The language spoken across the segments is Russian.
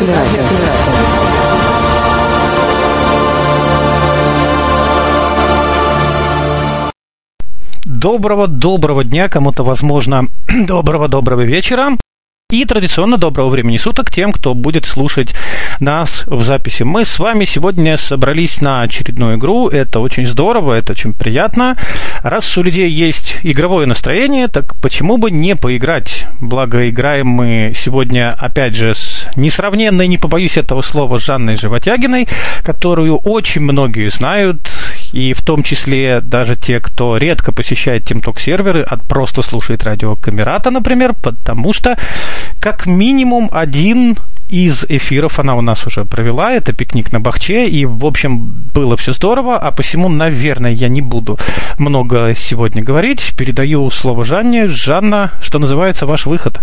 радио Доброго-доброго дня, кому-то, возможно, доброго-доброго вечера. И традиционно доброго времени суток тем, кто будет слушать нас в записи. Мы с вами сегодня собрались на очередную игру. Это очень здорово, это очень приятно. Раз у людей есть игровое настроение, так почему бы не поиграть? Благо, играем мы сегодня, опять же, с несравненной, не побоюсь этого слова, Жанной Животягиной, которую очень многие знают, и в том числе даже те, кто редко посещает TeamTalk серверы, а просто слушает радио Камерата, например, потому что как минимум один из эфиров она у нас уже провела, это пикник на Бахче, и, в общем, было все здорово, а посему, наверное, я не буду много сегодня говорить. Передаю слово Жанне. Жанна, что называется, ваш выход.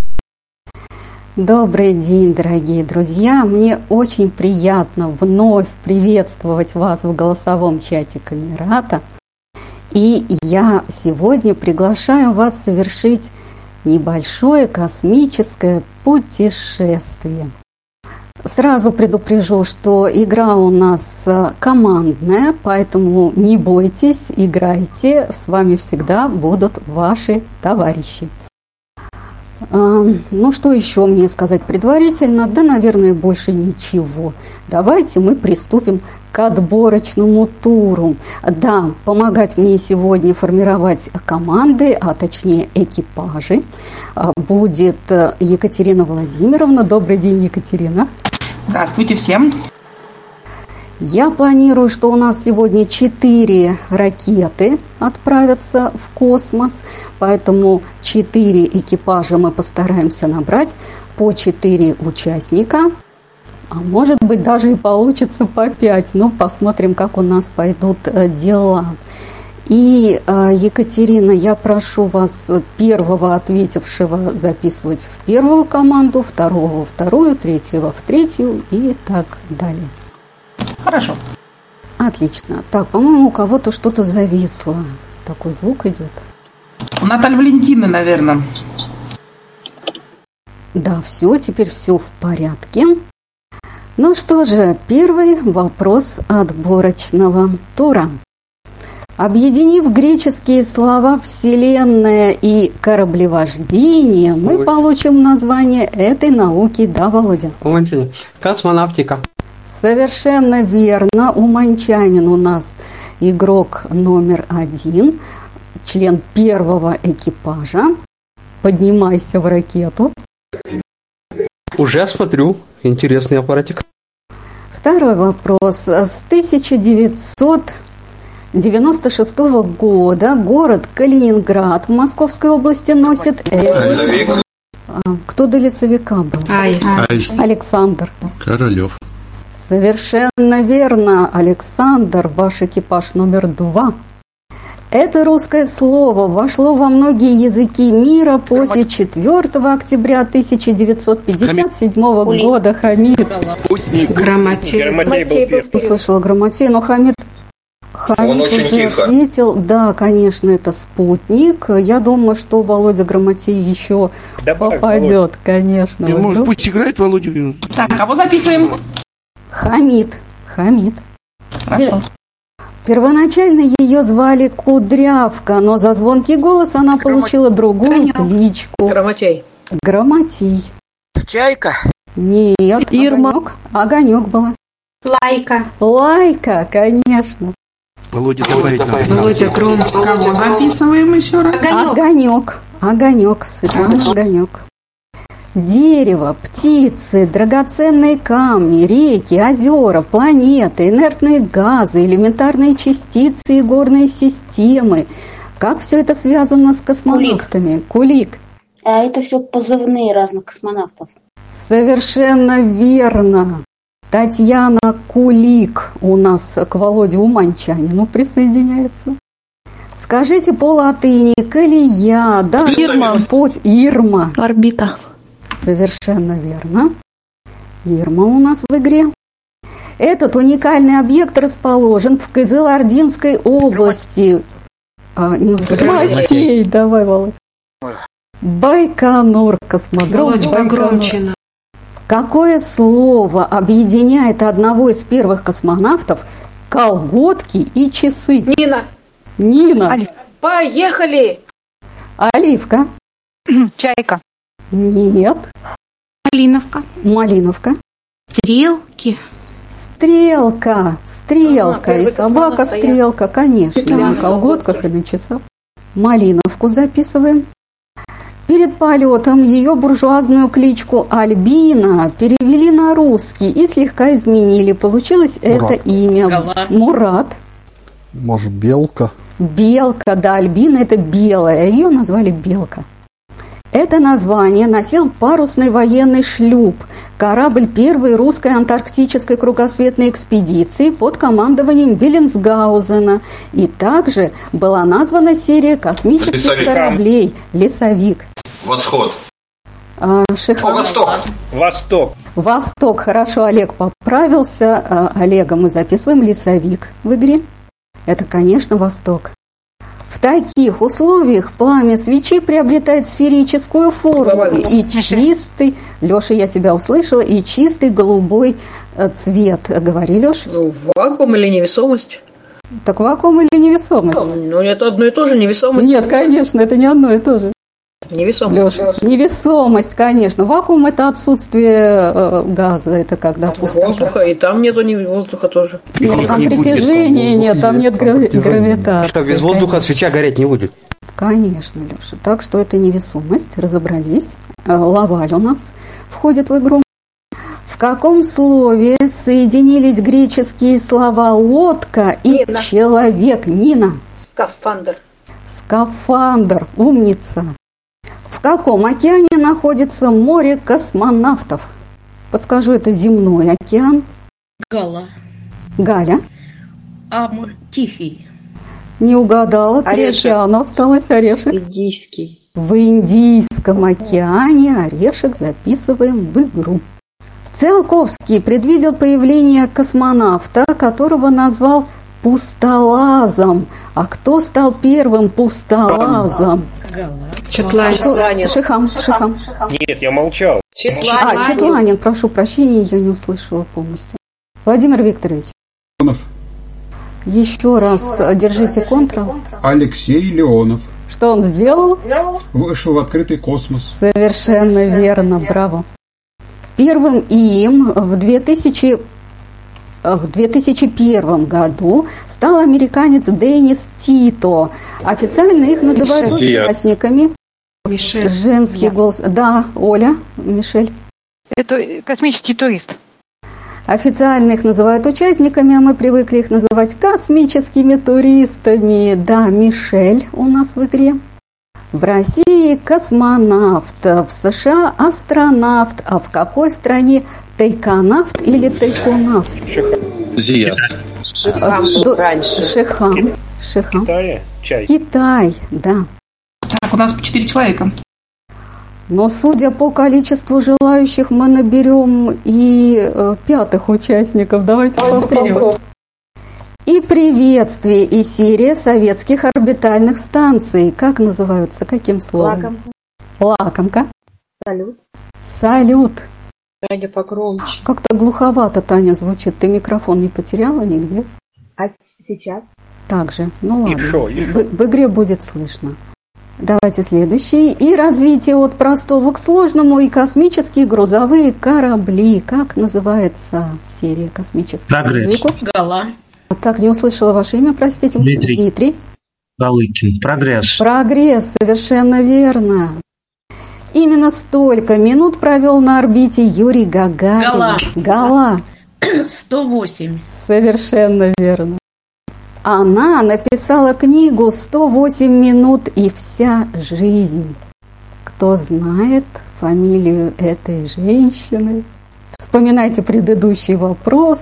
Добрый день, дорогие друзья! Мне очень приятно вновь приветствовать вас в голосовом чате Камерата. И я сегодня приглашаю вас совершить небольшое космическое путешествие. Сразу предупрежу, что игра у нас э, командная, поэтому не бойтесь, играйте, с вами всегда будут ваши товарищи. Ну, что еще мне сказать предварительно? Да, наверное, больше ничего. Давайте мы приступим к отборочному туру. Да, помогать мне сегодня формировать команды, а точнее экипажи, а, будет э, Екатерина Владимировна. Добрый день, Екатерина. Здравствуйте всем. Я планирую, что у нас сегодня четыре ракеты отправятся в космос, поэтому четыре экипажа мы постараемся набрать по четыре участника. А может быть даже и получится по пять. Ну, посмотрим, как у нас пойдут э, дела. И, э, Екатерина, я прошу вас первого ответившего записывать в первую команду, второго во вторую, третьего в третью и так далее. Хорошо. Отлично. Так, по-моему, у кого-то что-то зависло. Такой звук идет. У Натальи Валентины, наверное. Да, все, теперь все в порядке. Ну что же, первый вопрос отборочного тура. Объединив греческие слова «вселенная» и «кораблевождение», мы получим название этой науки, да, Володя? Космонавтика. Совершенно верно. Уманчанин у нас игрок номер один, член первого экипажа. Поднимайся в ракету. Уже смотрю. Интересный аппаратик. Второй вопрос. С 1996 года город Калининград в Московской области носит... Лесовик. Кто до лесовика был? Александр. Королев. Совершенно верно, Александр, ваш экипаж номер два. Это русское слово вошло во многие языки мира после 4 октября 1957 Хамид. года. Хамид. Спутник. Грамотей. Услышала Грамотей, но Хамид Хамид Он очень уже тихо. ответил, да, конечно, это спутник. Я думаю, что Володя Грамотей еще Добавь, попадет, Володя. конечно. Ты, может, пусть играет Володя. Так, кого записываем? Хамид. Хамид. Хорошо. Первоначально ее звали Кудрявка, но за звонкий голос она Грома... получила другую Конек. кличку. Громотей. Громотей. Чайка? Нет, Ирма. Огонек, огонек была. Лайка. Лайка, конечно. Володя, давай. Володя, громко. Кого записываем еще раз? Огонек. Огонек, Светлана Огонек. Дерево, птицы, драгоценные камни, реки, озера, планеты, инертные газы, элементарные частицы и горные системы. Как все это связано с космонавтами? Кулик. Кулик. А это все позывные разных космонавтов. Совершенно верно. Татьяна Кулик у нас к Володе Уманчанину присоединяется. Скажите по латыни колея, да, Ирма, путь, Ирма. Орбита. Совершенно верно. Ирма у нас в игре. Этот уникальный объект расположен в Кызылординской области. А, не Матей, давай, Володь. Байконур, космодром Володь, Байконур. Какое слово объединяет одного из первых космонавтов колготки и часы? Нина, Нина. поехали! Оливка. Чайка. Нет. Малиновка. Малиновка. Стрелки. Стрелка. Стрелка. А, и собака я- стрелка, конечно. Да, на колготках и на часах. Малиновку записываем. Перед полетом ее буржуазную кличку Альбина перевели на русский и слегка изменили. Получилось это имя Гала. Мурат. Может, белка? Белка, да, Альбина это белая, ее назвали Белка. Это название носил парусный военный шлюп, корабль первой русской антарктической кругосветной экспедиции под командованием Беллинсгаузена. И также была названа серия космических Лесовик. кораблей «Лесовик». Восход. А, Шихан- О, Восток. Восток. Восток, хорошо, Олег поправился. А, Олега мы записываем лесовик в игре. Это, конечно, Восток. В таких условиях пламя свечи приобретает сферическую форму и чистый, Леша, я тебя услышала, и чистый голубой э, цвет. Говори, Леша. Ну, вакуум или невесомость? Так вакуум или невесомость? Ну, это одно и то же, невесомость. Нет, конечно, это не одно и то же. Невесомость. Леша, невесомость, конечно. Вакуум – это отсутствие э, газа, это когда пустота. Воздуха, и там нету ни воздуха тоже. Нет, там Не будет притяжения нет, там нет грави- Что гравитации. без воздуха свеча гореть не будет. Конечно, Леша. Так что это невесомость, разобрались. Э, Лаваль у нас входит в игру. В каком слове соединились греческие слова «лодка» и Нина. «человек»? Нина. Скафандр. Скафандр. Умница. В каком океане находится море космонавтов? Подскажу, это земной океан. Гала. Галя. Амур. Тихий. Не угадала. Три Орешек. океана осталось. Орешек. Индийский. В Индийском океане орешек записываем в игру. Циолковский предвидел появление космонавта, которого назвал пустолазом. А кто стал первым пустолазом? Гала. Кто? Шихам, Шихам. Нет, я молчал. А, Четланин, прошу прощения, я не услышала полностью. Владимир Викторович. Еще раз э, держите контрол. Алексей Леонов Что он сделал? вышел в открытый космос. Совершенно верно, браво. Первым им в 2000 в 2001 году стал американец Деннис Тито. Официально их называют участниками. Мишель. Женский голос. Да, Оля, Мишель. Это космический турист. Официально их называют участниками, а мы привыкли их называть космическими туристами. Да, Мишель у нас в игре. В России космонавт, в США астронавт, а в какой стране тайконавт или тайконавт? Зия. Шихам раньше. Шихам. Шихам. Китае чай. Китай, да. У нас по 4 человека. Но судя по количеству желающих, мы наберем и э, пятых участников. Давайте попробуем. И приветствие, и серия советских орбитальных станций. Как называются? Каким словом? Лакомка. Салют. Салют. Таня погромче. Как-то глуховато, Таня, звучит. Ты микрофон не потеряла нигде? А сейчас? Так же. Ну ладно. шо, и В, в игре будет слышно. Давайте следующий. И развитие от простого к сложному и космические грузовые корабли. Как называется серия космических Прогресс. грузовиков? Гала. Так, не услышала ваше имя, простите. Дмитрий. Дмитрий. Галыкин. Прогресс. Прогресс, совершенно верно. Именно столько минут провел на орбите Юрий Гагарин. Гала. Гала. 108. Совершенно верно. Она написала книгу «108 минут и вся жизнь». Кто знает фамилию этой женщины? Вспоминайте предыдущий вопрос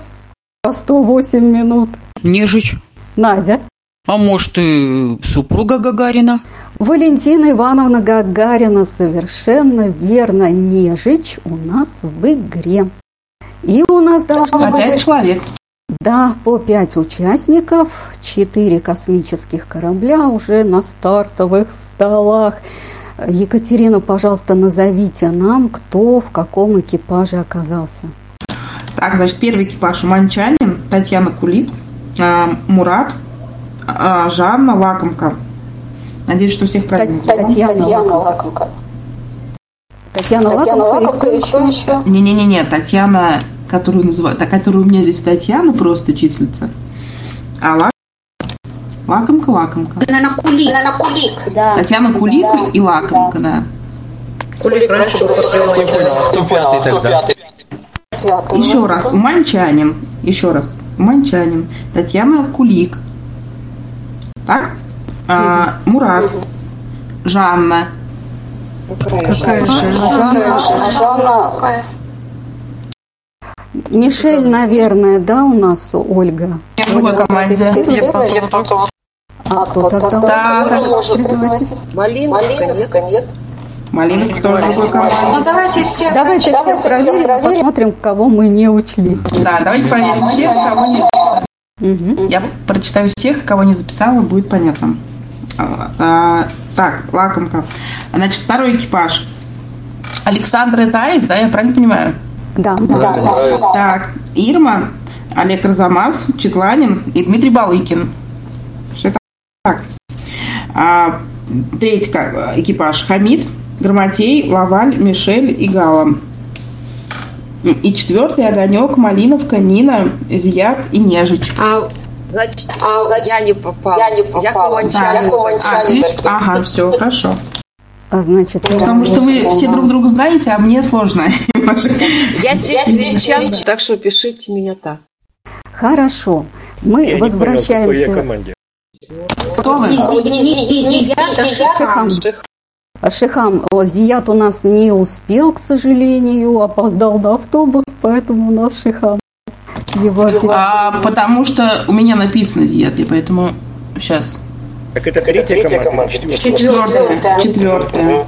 про 108 минут. Нежич. Надя. А может и супруга Гагарина? Валентина Ивановна Гагарина совершенно верно. Нежич у нас в игре. И у нас должно Опять быть... человек. Да, по пять участников, четыре космических корабля уже на стартовых столах. Екатерина, пожалуйста, назовите нам, кто в каком экипаже оказался. Так, значит, первый экипаж Манчанин, Татьяна Кулит, а, Мурат, а, Жанна Лакомка. Надеюсь, что всех правильно. Татьяна, Татьяна Лакомка. Татьяна, Татьяна Лакомка, и кто еще? Не-не-не, Татьяна, которую называют, та, которая у меня здесь Татьяна просто числится. А Лак... Лакомка, Лакомка. Наверное, Кулик. Наверное, Кулик. Да. Татьяна Кулик да. и Лакомка, да. Кулик раньше был Не понял, кто пятый тогда? Еще раз, Уманчанин. Еще раз, Уманчанин. Татьяна Кулик. Так? А, Мурат. Жанна. Какая же? Жанна. Жанна. Мишель, наверное, да, у нас Ольга? Я в другой команде. А кто тогда? Да. Малинка, нет. Малинка тоже в другой команде. Ну давайте всех, давайте всех проверим, проверим, посмотрим, кого мы не учли. Да, давайте проверим всех, кого не угу. Я прочитаю всех, кого не записала, будет понятно. А, так, лакомка. Значит, второй экипаж. Александр это Айс, да, я правильно понимаю? Да, да, да. да. Так, Ирма, Олег Розамас, Четланин и Дмитрий Балыкин. Все так. А, третий экипаж. Хамид, Грамотей, Лаваль, Мишель и Гала. И четвертый огонек, Малиновка, Нина, Зият и Нежич. А, значит, а, я не попал. Я не попал. Я да. а. Ага, все, хорошо. А значит, Потому что вы все друг друга знаете, а мне сложно. Я здесь чат, так что пишите меня так. Хорошо. Мы Я возвращаемся. Кто вы? Шихам. Шихам, Зият у нас не успел, к сожалению, опоздал на автобус, поэтому у нас Шихам. Его а, потому что у меня написано Зият, и поэтому сейчас. Так это третья команда? Четвертая. Четвертая.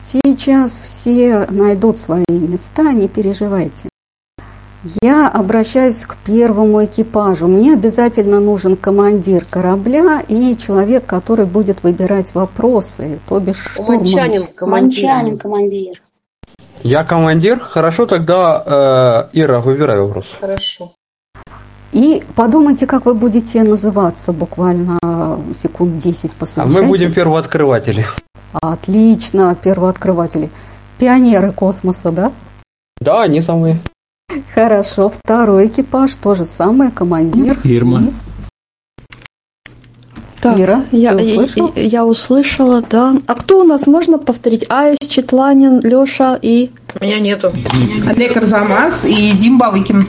Сейчас все найдут свои места, не переживайте. Я обращаюсь к первому экипажу. Мне обязательно нужен командир корабля и человек, который будет выбирать вопросы, то бишь штурман. Уманчанин командир. Уманчанин командир. Я командир. Хорошо, тогда э, Ира, выбирай вопрос. Хорошо. И подумайте, как вы будете называться буквально секунд 10 А мы будем первооткрыватели. Отлично, первооткрыватели. Пионеры космоса, да? Да, они самые. Хорошо, второй экипаж, то же самое, командир. Ирма. И... Так, Ира, я, ты услышал? Я, я услышала, да. А кто у нас, можно повторить? Айс, Четланин, Леша и... Меня нету. Олег Арзамас и Дим Балыкин.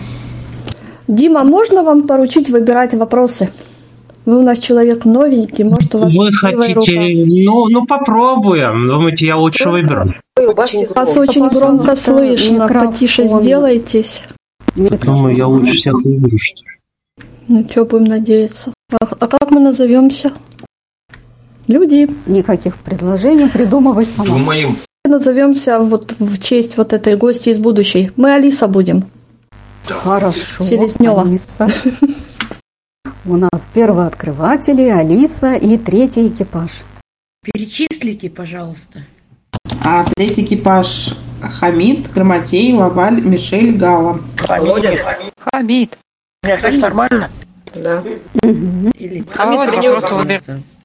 Дима, можно вам поручить выбирать вопросы? Вы у нас человек новенький, может, у вас Вы хотите... Ну, ну, попробуем. Думаете, я лучше выберу? Вас очень громко слышно. Потише сделайтесь. Думаю, я лучше всех выберу, что ли. Ну, что будем надеяться. А, а как мы назовемся? Люди. Никаких предложений, придумывай сама. Думаем. Назовемся вот в честь вот этой гости из будущей. Мы Алиса будем. Хорошо. Селезнева. Алиса. У нас первооткрыватели, Алиса и третий экипаж. Перечислите, пожалуйста. А третий экипаж Хамид, Грамотей, Лаваль, Мишель, Гала. Володя. Хамид. Меня слышно нормально? Да. Или Хамид вопрос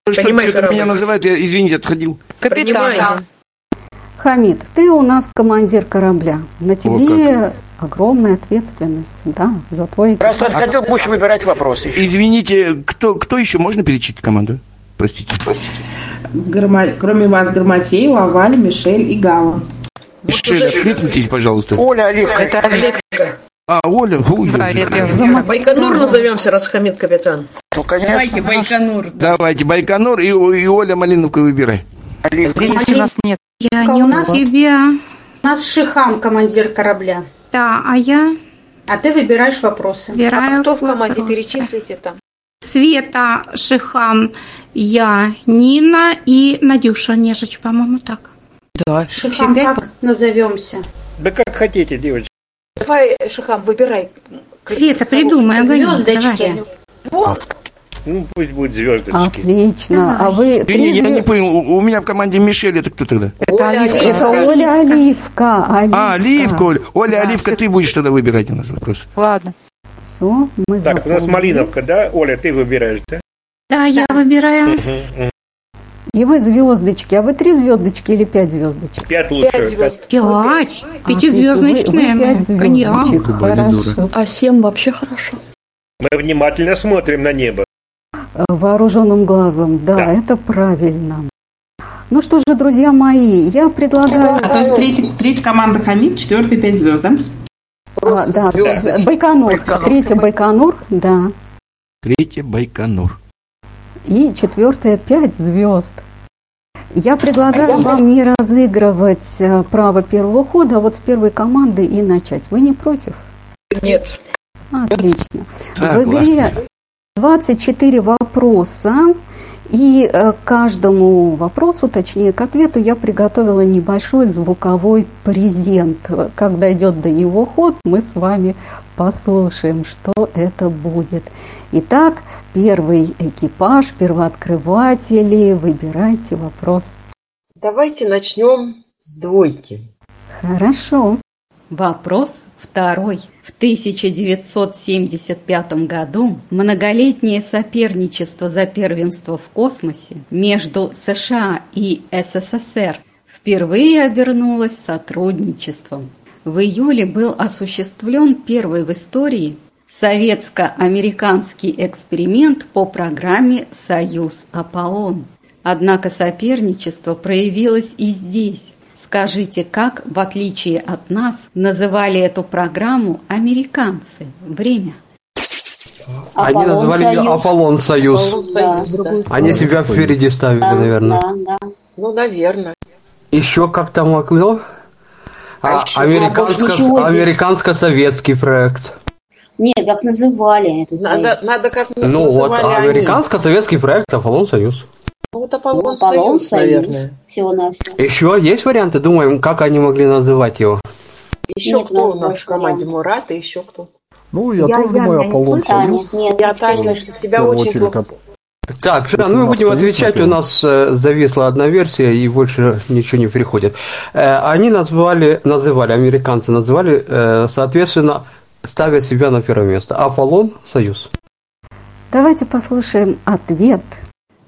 Что, что меня называют, я, извините, отходил. Капитан. Хамид, ты у нас командир корабля. На тебе огромная ответственность, да, за твой Просто отходил, будешь выбирать вопросы. Извините, кто, кто еще? Можно перечислить команду? Простите. Простите. Грома... Кроме вас Грамотей, Лаваль, Мишель и Гала. Мишель, откликнитесь, пожалуйста. Оля Оливка. Это Олег. А, Оля, ой, Да. Байконур назовемся, раз Хамид капитан. Ну, конечно. Давайте Байконур. Давайте, Байконур и, и Оля Малиновка выбирай. Здесь у нас нет. Я не у нас тебя. У нас Шихам, командир корабля. Да, а я А ты выбираешь вопросы. выбираю А кто в команде? вопросы. Перечислите там. Света, Шихан, я, Нина и Надюша Нежич, по-моему, так. Да, Шихам, как назовемся? Да как хотите, девочки. Давай, Шихам, выбирай. Света, придумай, огонек, Звездочки. давай. Вот. Ну, пусть будет звездочки. Отлично. А вы... Я, не- я не понял, у, у меня в команде Мишель, это кто тогда? Это Оливка. Это Оля Оливка. А, Оливка, Оля. Оля, Оливка, ты будешь тогда выбирать у нас вопрос. Ладно. Все, мы Так, у нас запомнили. Малиновка, да? Оля, ты выбираешь, да? Да, я выбираю. И вы звездочки. А вы три звездочки или пять звездочек? Пять лучше. Пять звезд. Пять. Пятизвездочные. Вы, вы пять Коньяк. звездочек. Хорошо. А семь вообще хорошо. Мы внимательно смотрим на небо. Вооруженным глазом. Да, это правильно. Ну что же, друзья мои, я предлагаю... То есть третья, третья команда Хамид, четвертая пять звезд, да? А, да, то есть Байконур. Третья Байконур, да. Третье Байконур. И четвертая пять звезд. Я предлагаю вам не разыгрывать э, право первого хода, а вот с первой команды и начать. Вы не против? Нет. Отлично. В Согласна. игре 24 вопроса, и э, к каждому вопросу, точнее к ответу, я приготовила небольшой звуковой презент. Когда идет до него ход, мы с вами послушаем, что это будет. Итак, первый экипаж, первооткрыватели, выбирайте вопрос. Давайте начнем с двойки. Хорошо. Вопрос второй. В 1975 году многолетнее соперничество за первенство в космосе между США и СССР впервые обернулось сотрудничеством. В июле был осуществлен первый в истории советско-американский эксперимент по программе «Союз Аполлон». Однако соперничество проявилось и здесь. Скажите, как, в отличие от нас, называли эту программу американцы? Время. Они Аполлон называли ее Союз. Аполлон Союз. Аполлон Союз, да. Они себя впереди ставили, наверное. Да, да. Ну, наверное. Еще как там могло? А, еще американско- американско-советский проект. Нет, как называли Надо, проект? надо как Ну вот, называли они. американско-советский проект Аполлон Союз. Ну, вот Аполлон, Ну, Аполлон Союз, Союз. наверное. Всего-навсего. Еще есть варианты? Думаем, как они могли называть его? Еще Нет, кто нас у нас в команде? вариантов. Мурат и еще кто? Ну, я, тоже думаю, Аполлон Таня, Союз. нет, Я, Таня, тебя очень плохо. Так, Жан, Если ну мы нас будем Союз, отвечать, у нас э, зависла одна версия, и больше ничего не приходит. Э, они назвали, называли, американцы называли, э, соответственно, ставят себя на первое место. Аполлон Союз. Давайте послушаем ответ.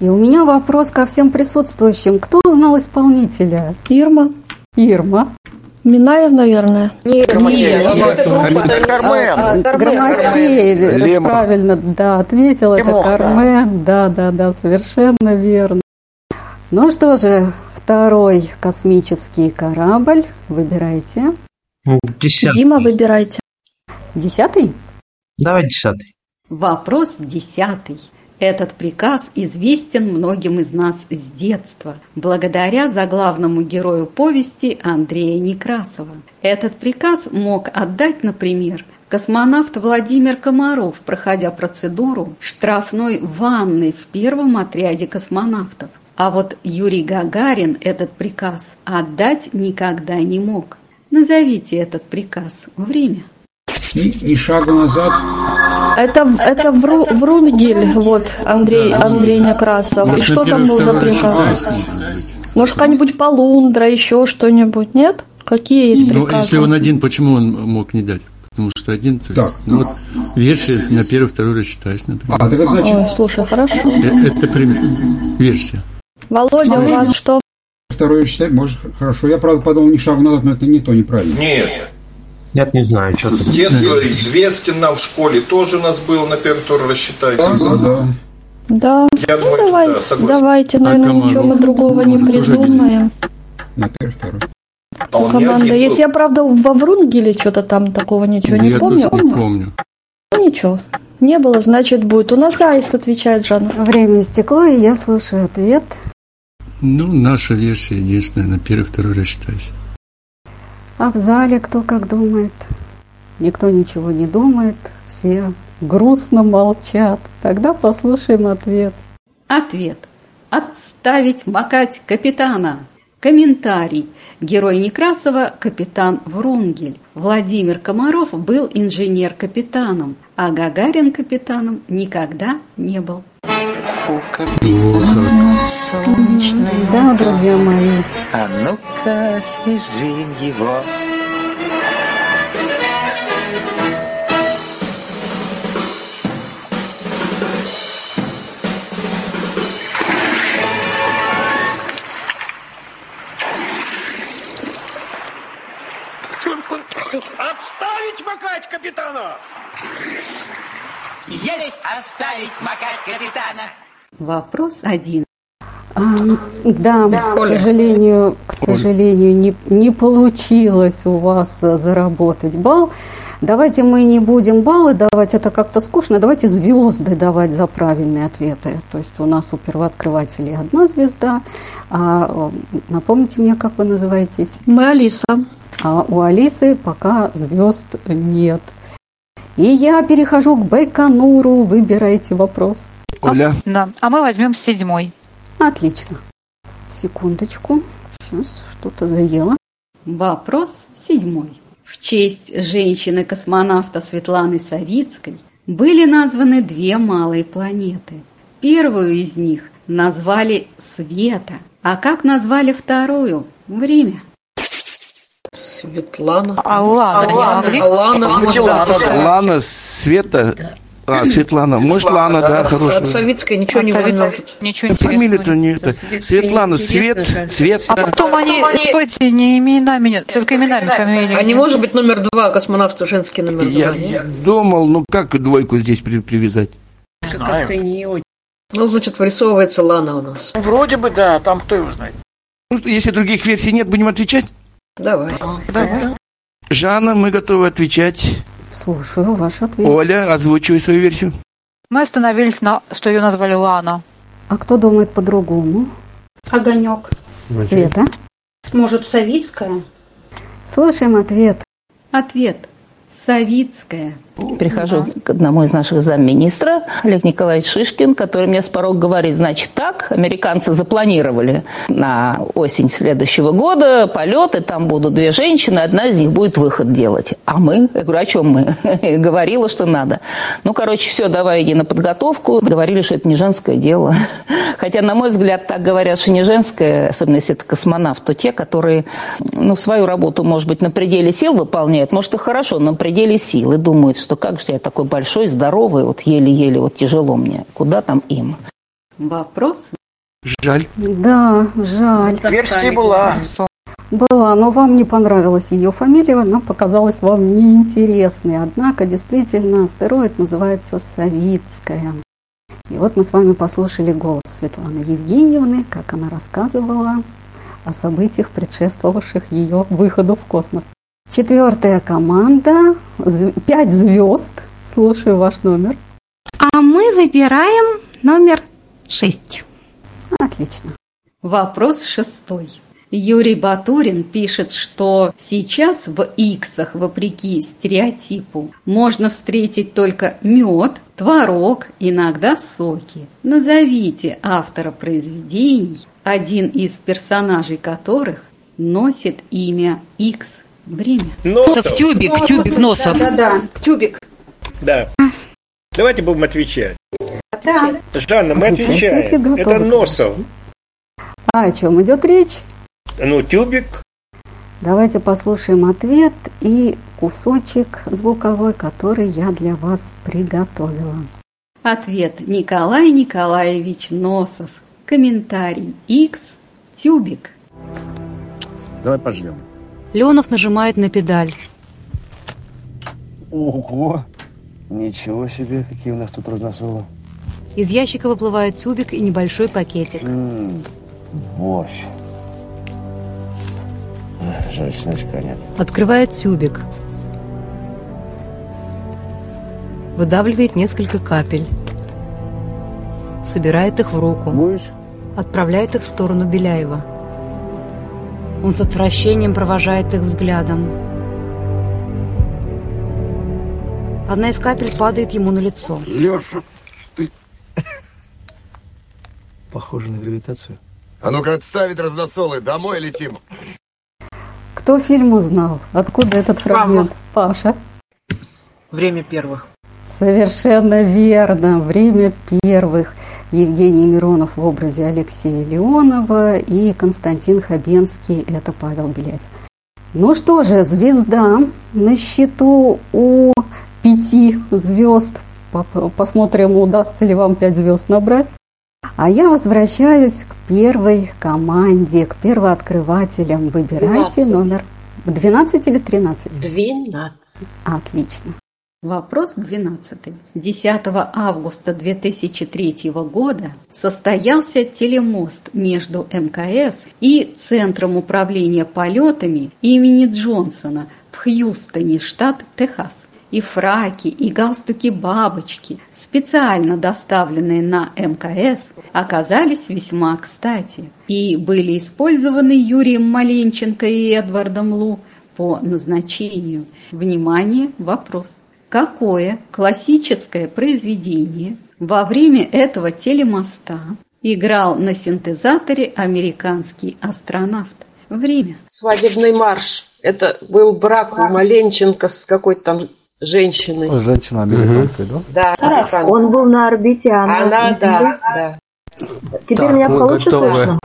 И у меня вопрос ко всем присутствующим. Кто узнал исполнителя? Ирма. Ирма. Минаев, наверное. Нет, это это Кармен. А, Громофей, Лемов. правильно, да, ответил, это Лемох, да. Кармен. Да, да, да, совершенно верно. Ну что же, второй космический корабль. Выбирайте. Десятый. Дима, выбирайте. Десятый? Давай десятый. Вопрос десятый. Этот приказ известен многим из нас с детства, благодаря заглавному герою повести Андрея Некрасова. Этот приказ мог отдать, например, космонавт Владимир Комаров, проходя процедуру штрафной ванны в первом отряде космонавтов. А вот Юрий Гагарин этот приказ отдать никогда не мог. Назовите этот приказ. Время. И, и шагу назад. Это, это Вру, Врунгель, вот, Андрей, Андрей Некрасов. И Может, что там был за второй приказ? Может, какая-нибудь полундра, еще что-нибудь, нет? Какие есть Ну, приказы? если он один, почему он мог не дать? Потому что один, то есть, ну вот версия на первый, второй рассчитаешь, например. А, так это значит, Ой, слушай, хорошо. Э, Это пример, версия. Володя, у вас что? второе читать, может, хорошо. Я, правда, подумал не шагу назад, но это не то, неправильно. Нет. Нет, не знаю, что тут. Детство известен нам в школе тоже у нас было на первый тур рассчитайте. Да, да. Да, Я ну, думаю, давай, да, согласен. давайте, наверное, команду? ничего мы другого не придумаем. На первый, второй. А Команда был. Я, правда, во Врунгеле что-то там такого ничего не Я помню. тоже не помню. Ну, ничего. Не было, значит, будет. У нас Аист отвечает, Жанна. Время истекло, и я слушаю ответ. Ну, наша версия единственная, на первый, второй рассчитайся. А в зале кто как думает? Никто ничего не думает, все грустно молчат. Тогда послушаем ответ. Ответ. Отставить макать капитана. Комментарий. Герой Некрасова – капитан Врунгель. Владимир Комаров был инженер-капитаном, а Гагарин капитаном никогда не был. Да, друзья мои. А ну-ка, освежим его. Капитана! Есть оставить макать капитана. Вопрос один. А, да, к сожалению, к сожалению, не, не получилось у вас э, заработать балл. Давайте мы не будем баллы давать, это как-то скучно. Давайте звезды давать за правильные ответы. То есть у нас у первооткрывателей одна звезда. А э, напомните мне, как вы называетесь? Мы Алиса. А у Алисы пока звезд нет. И я перехожу к Байконуру. Выбирайте вопрос. Оля, Да. А мы возьмем седьмой. Отлично. Секундочку. Сейчас что-то заело. Вопрос седьмой. В честь женщины-космонавта Светланы Савицкой были названы две малые планеты. Первую из них назвали Света, а как назвали вторую? Время. Светлана. А Лана не могли? Лана. Лана, Света, а, Светлана. Может, Лана, да, От хорошая. Савицкой ничего не возьмем. Ничего интересного. Фамилия-то не это. Светлана, Свет, Свет. А потом они, стойте, не именами, только именами фамилии. А не может быть номер два, космонавт женский номер Я два, нет? думал, ну как двойку здесь при- привязать? Как-то не очень. Ну, значит, вырисовывается Лана у нас. Вроде бы, да, там кто его знает. Ну, если других версий нет, будем отвечать? Давай. Давай. Жанна, мы готовы отвечать. Слушаю ваш ответ. Оля, озвучивай свою версию. Мы остановились на, что ее назвали Лана. А кто думает по-другому? Огонек. Света? Может, Савицкая? Слушаем ответ. Ответ. Савицкая. Прихожу к одному из наших замминистра, Олег Николаевич Шишкин, который мне с порог говорит, значит, так, американцы запланировали на осень следующего года полеты, там будут две женщины, одна из них будет выход делать. А мы? Я говорю, о чем мы? Говорила, что надо. Ну, короче, все, давай иди на подготовку. Говорили, что это не женское дело. Хотя, на мой взгляд, так говорят, что не женское, особенно если это космонавт, то те, которые, ну, свою работу, может быть, на пределе сил выполняют, может, и хорошо, но на пределе сил, и думают, что как же я такой большой, здоровый, вот еле-еле, вот тяжело мне. Куда там им? Вопрос. Жаль. Да, жаль. Версия была. Была, но вам не понравилась ее фамилия, она показалась вам неинтересной. Однако, действительно, астероид называется Савицкая. И вот мы с вами послушали голос Светланы Евгеньевны, как она рассказывала о событиях, предшествовавших ее выходу в космос. Четвертая команда, пять звезд. Слушаю ваш номер. А мы выбираем номер шесть. Отлично. Вопрос шестой. Юрий Батурин пишет, что сейчас в иксах, вопреки стереотипу, можно встретить только мед, творог, иногда соки. Назовите автора произведений, один из персонажей которых носит имя Икс. Время. Носов. Так тюбик, тюбик Носов. Да-да, тюбик. Да. Давайте будем отвечать. Да. Жанна, мы Отвечайте, отвечаем. готовы, Это Носов. А о чем идет речь? Ну, тюбик. Давайте послушаем ответ и кусочек звуковой, который я для вас приготовила. Ответ Николай Николаевич Носов. Комментарий Икс Тюбик. Давай пожмем. Леонов нажимает на педаль. Ого! Ничего себе, какие у нас тут разносолы. Из ящика выплывает тюбик и небольшой пакетик. М-м, борщ. Эх, Жаль, чесночка нет. Открывает тюбик. Выдавливает несколько капель. Собирает их в руку. Будешь? Отправляет их в сторону Беляева. Он с отвращением провожает их взглядом. Одна из капель падает ему на лицо. Леша, ты... Похоже на гравитацию. А ну-ка отставить разносолы, домой летим. Кто фильм узнал? Откуда этот фрагмент? Паша. Время первых. Совершенно верно. Время первых. Евгений Миронов в образе Алексея Леонова и Константин Хабенский – это Павел Беляев. Ну что же, звезда на счету у пяти звезд. Посмотрим, удастся ли вам пять звезд набрать. А я возвращаюсь к первой команде, к первооткрывателям. Выбирайте 12. номер 12 или 13? 12. Отлично. Вопрос 12. 10 августа 2003 года состоялся телемост между МКС и Центром управления полетами имени Джонсона в Хьюстоне, штат Техас. И фраки, и галстуки-бабочки, специально доставленные на МКС, оказались весьма кстати и были использованы Юрием Маленченко и Эдвардом Лу по назначению. Внимание, вопрос. Какое классическое произведение во время этого телемоста играл на синтезаторе американский астронавт? Время. Свадебный марш. Это был брак у Маленченко с какой-то там женщиной. Женщина американкой, да? Да, американка. Он был на орбите, а она... Она, да, да. Теперь Так, меня мы получше готовы. слышно?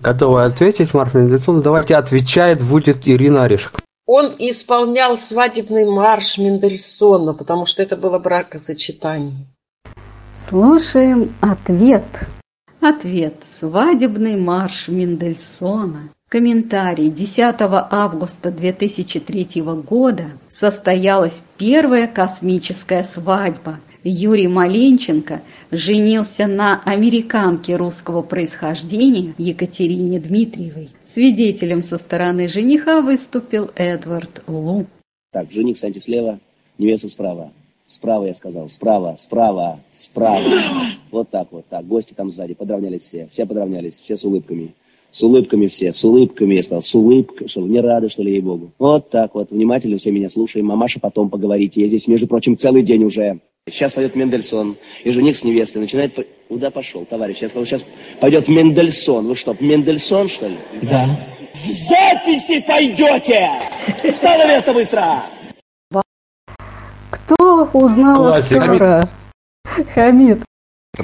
Готовы ответить, Марк Мендельсон? Давайте отвечает будет Ирина Орешек. Он исполнял свадебный марш Мендельсона, потому что это было бракосочетание. Слушаем ответ. Ответ. Свадебный марш Мендельсона. Комментарий. 10 августа 2003 года состоялась первая космическая свадьба. Юрий Маленченко женился на американке русского происхождения Екатерине Дмитриевой. Свидетелем со стороны жениха выступил Эдвард Лу. Так, жених Санти слева, невеста справа. Справа, я сказал, справа, справа, справа. Вот так вот, так. Гости там сзади, подравнялись все. Все подравнялись, все с улыбками. С улыбками все, с улыбками, я сказал, с улыбкой, что не рады, что ли, ей-богу. Вот так вот, внимательно все меня слушаем. Мамаша, потом поговорите. Я здесь, между прочим, целый день уже. Сейчас пойдет Мендельсон, и жених с невестой начинает... Куда пошел, товарищ? Я сказал, сейчас пойдет Мендельсон. Вы что, Мендельсон, что ли? Да. В записи пойдете! Встал на место быстро! Кто узнал актера? Хамид.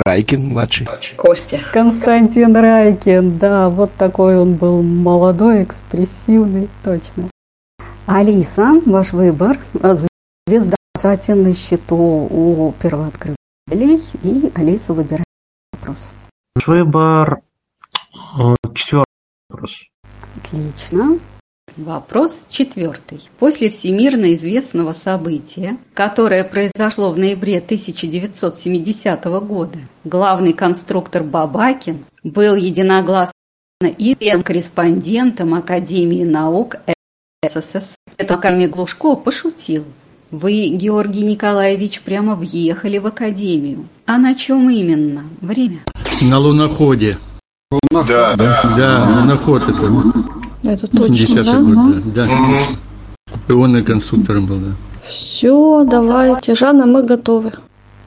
Райкин младший. Костя. Константин Райкин, да, вот такой он был молодой, экспрессивный, точно. Алиса, ваш выбор. Звезда кстати, на счету у первооткрывателей, и Алиса выбирает вопрос. Выбор э, четвертый вопрос. Отлично. Вопрос четвертый. После всемирно известного события, которое произошло в ноябре 1970 года, главный конструктор Бабакин был единогласно и корреспондентом Академии наук СССР. Это Ками Глушко пошутил. Вы, Георгий Николаевич, прямо въехали в Академию. А на чем именно? Время. На луноходе. Да, да. Да, луноход это. Это точно, 70-й да? год, да. да. И он и конструктором был, да. Все, давайте. Жанна, мы готовы.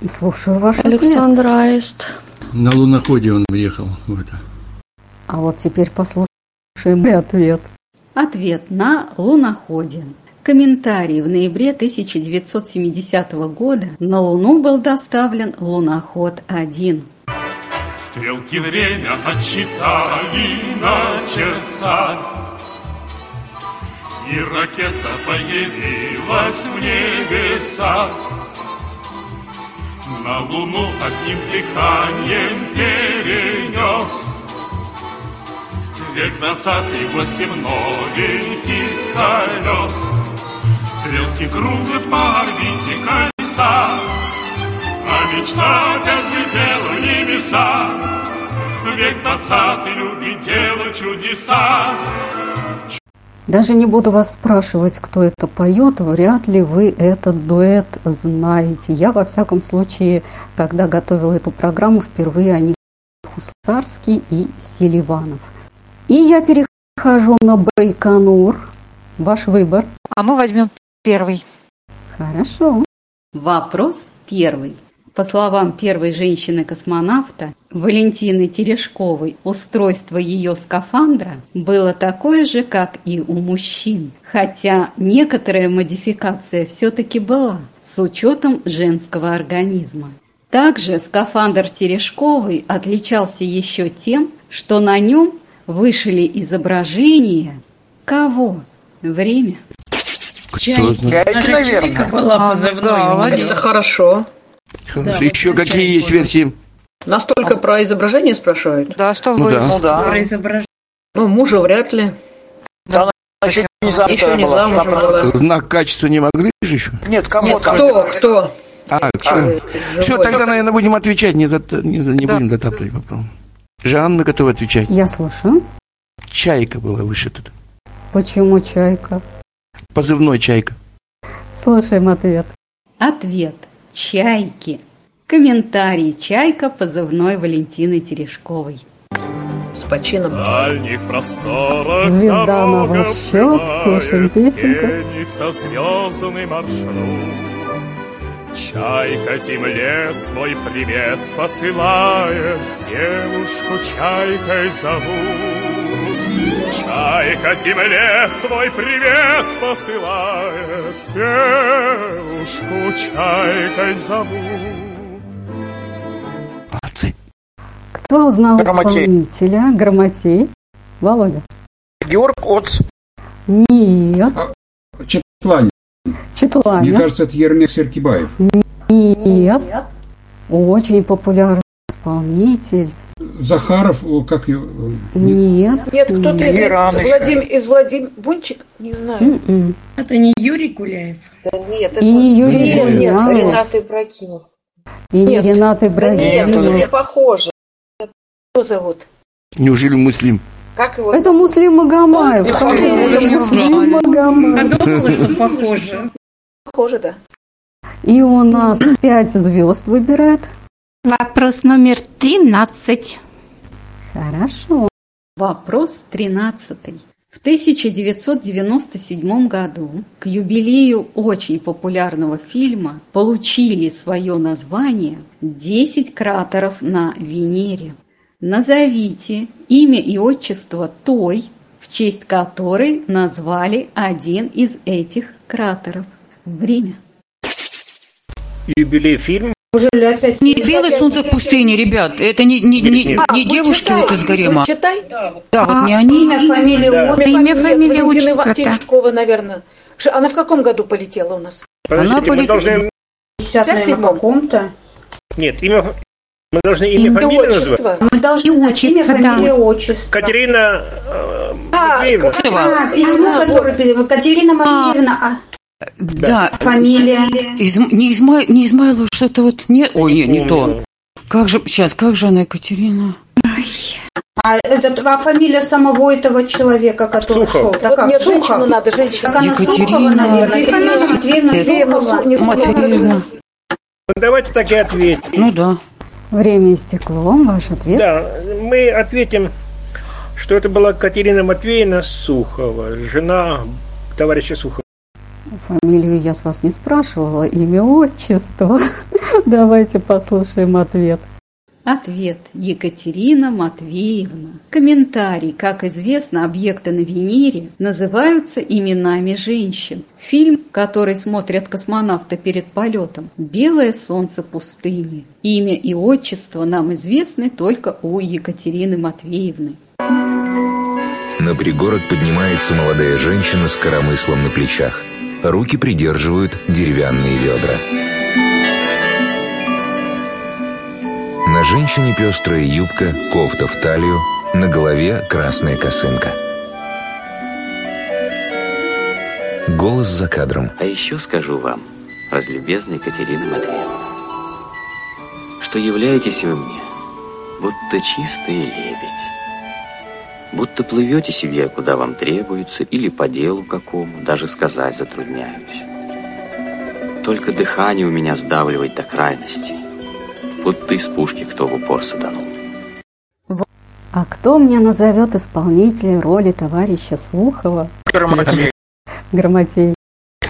Слушаю ваш Александр Аист. На луноходе он въехал в это. А вот теперь послушаем и ответ. Ответ на луноходе. Комментарий. В ноябре 1970 года на Луну был доставлен луноход-1. Стрелки время отчитали на часах, И ракета появилась в небесах. На Луну одним дыханием перенес Век двадцатый восемь новеньких колес. Стрелки кружат по орбите колеса, А мечта опять взлетела в небеса. Век двадцатый любит дело чудеса. Даже не буду вас спрашивать, кто это поет, вряд ли вы этот дуэт знаете. Я, во всяком случае, когда готовила эту программу, впервые о них Хусарский и Селиванов. И я перехожу на Байконур. Ваш выбор. А мы возьмем первый. Хорошо. Вопрос первый. По словам первой женщины-космонавта Валентины Терешковой, устройство ее скафандра было такое же, как и у мужчин, хотя некоторая модификация все-таки была с учетом женского организма. Также скафандр Терешковой отличался еще тем, что на нем вышли изображение кого? Время. Чайки, наверное. была позывной. Это хорошо. Хорошо. Еще какие есть версии? Настолько про изображение спрашивают? Да, что Ну вы... да. Ну да. Про изображение. Ну, мужа вряд ли. Да, она еще не замужем Еще не была. замужем была. Знак качества не могли же еще? Нет, Нет, кому-то. кто, кто? А, все. Все, тогда, наверное, будем отвечать, не, зат- не, за- не будем затапливать попробуем. Жанна готова отвечать. Я слушаю. Чайка была выше тут. Почему чайка? Позывной чайка. Слушаем ответ. Ответ. Чайки. Комментарий «Чайка» позывной Валентины Терешковой. С почином. В дальних просторах Звезда на ваш счет. Слушаем песенку. Звездный маршрут. Чайка земле свой привет посылает, Девушку чайкой зовут. Чайка земле свой привет посылает, Девушку чайкой зовут. Молодцы. Кто узнал Грамотей. исполнителя? Грамотей. Володя. Георг Оц. Нет. Четлане. Четланя. Мне кажется, это Ермек Серкибаев. Нет. Очень популярный исполнитель. Захаров, как его? э, Нет. Нет, кто-то из, еще. Владим, из Владимир Бунчик, не знаю. М-м. Это не Юрий Куляев. Да нет, это И не Юрий Нет, нет, Гурьянов, Ренат Ибрагимов. и не Нет. Ренат Да нет, Ибрагимов. не похоже. Кто зовут? Неужели муслим? Как его Это Муслим Магомаев. Муслим Магомаев. Подумала, что похоже. Похоже, да. И у нас пять звезд выбирает. Вопрос номер 13. Хорошо. Вопрос 13. В 1997 году к юбилею очень популярного фильма получили свое название 10 кратеров на Венере. Назовите имя и отчество той, в честь которой назвали один из этих кратеров. Время. Юбилей фильм. Неужели опять? Не белое солнце в пустыне, ребят. Это не, не, не, А, не вы девушки вот из вы гарема. Читай. Да, вот не они. Имя, фамилия, Да. отчество. Имя, фамилия, Валентина отчество-то. Терешкова, наверное. Она в каком году полетела у нас? Подождите, мы полетела. должны... 50, наверное, 57-м. каком-то. Нет, имя... Мы должны имя, Это фамилию назвать. отчество. Мы должны И знать имя, отчество, да. фамилия, отчество. Катерина э, А, Матвеевна. А, письмо, А, которое Катерина Матвеевна, Да. а фамилия. Из, не, Изма, не Измайлов, что-то вот не... Ой, не, не то. Как же, сейчас, как же она, Екатерина? А, этот, а фамилия самого этого человека, который Сухов. шел? Вот Так, как, нет, Сухов? женщину надо, женщину. Так она Екатерина. Сухова, наверное. Екатерина Матвеевна Сухова. Матвеевна. Ну, давайте так и ответим. Ну да. Время истекло. Ваш ответ. Да, мы ответим, что это была Катерина Матвеевна Сухова, жена товарища Сухова. Фамилию я с вас не спрашивала. Имя, отчество. Давайте послушаем ответ. Ответ. Екатерина Матвеевна. Комментарий. Как известно, объекты на Венере называются именами женщин. Фильм, который смотрят космонавты перед полетом «Белое солнце пустыни». Имя и отчество нам известны только у Екатерины Матвеевны. На пригорок поднимается молодая женщина с коромыслом на плечах. Руки придерживают деревянные ведра. На женщине пестрая юбка, кофта в талию, на голове красная косынка. Голос за кадром. А еще скажу вам, разлюбезная Екатерина Матвеевна, что являетесь вы мне, будто чистый лебедь, будто плывете себе, куда вам требуется, или по делу какому, даже сказать затрудняюсь. Только дыхание у меня сдавливает до крайности, будто из пушки кто в упор саданул. А кто мне назовет исполнителя роли товарища Слухова? Грамотей.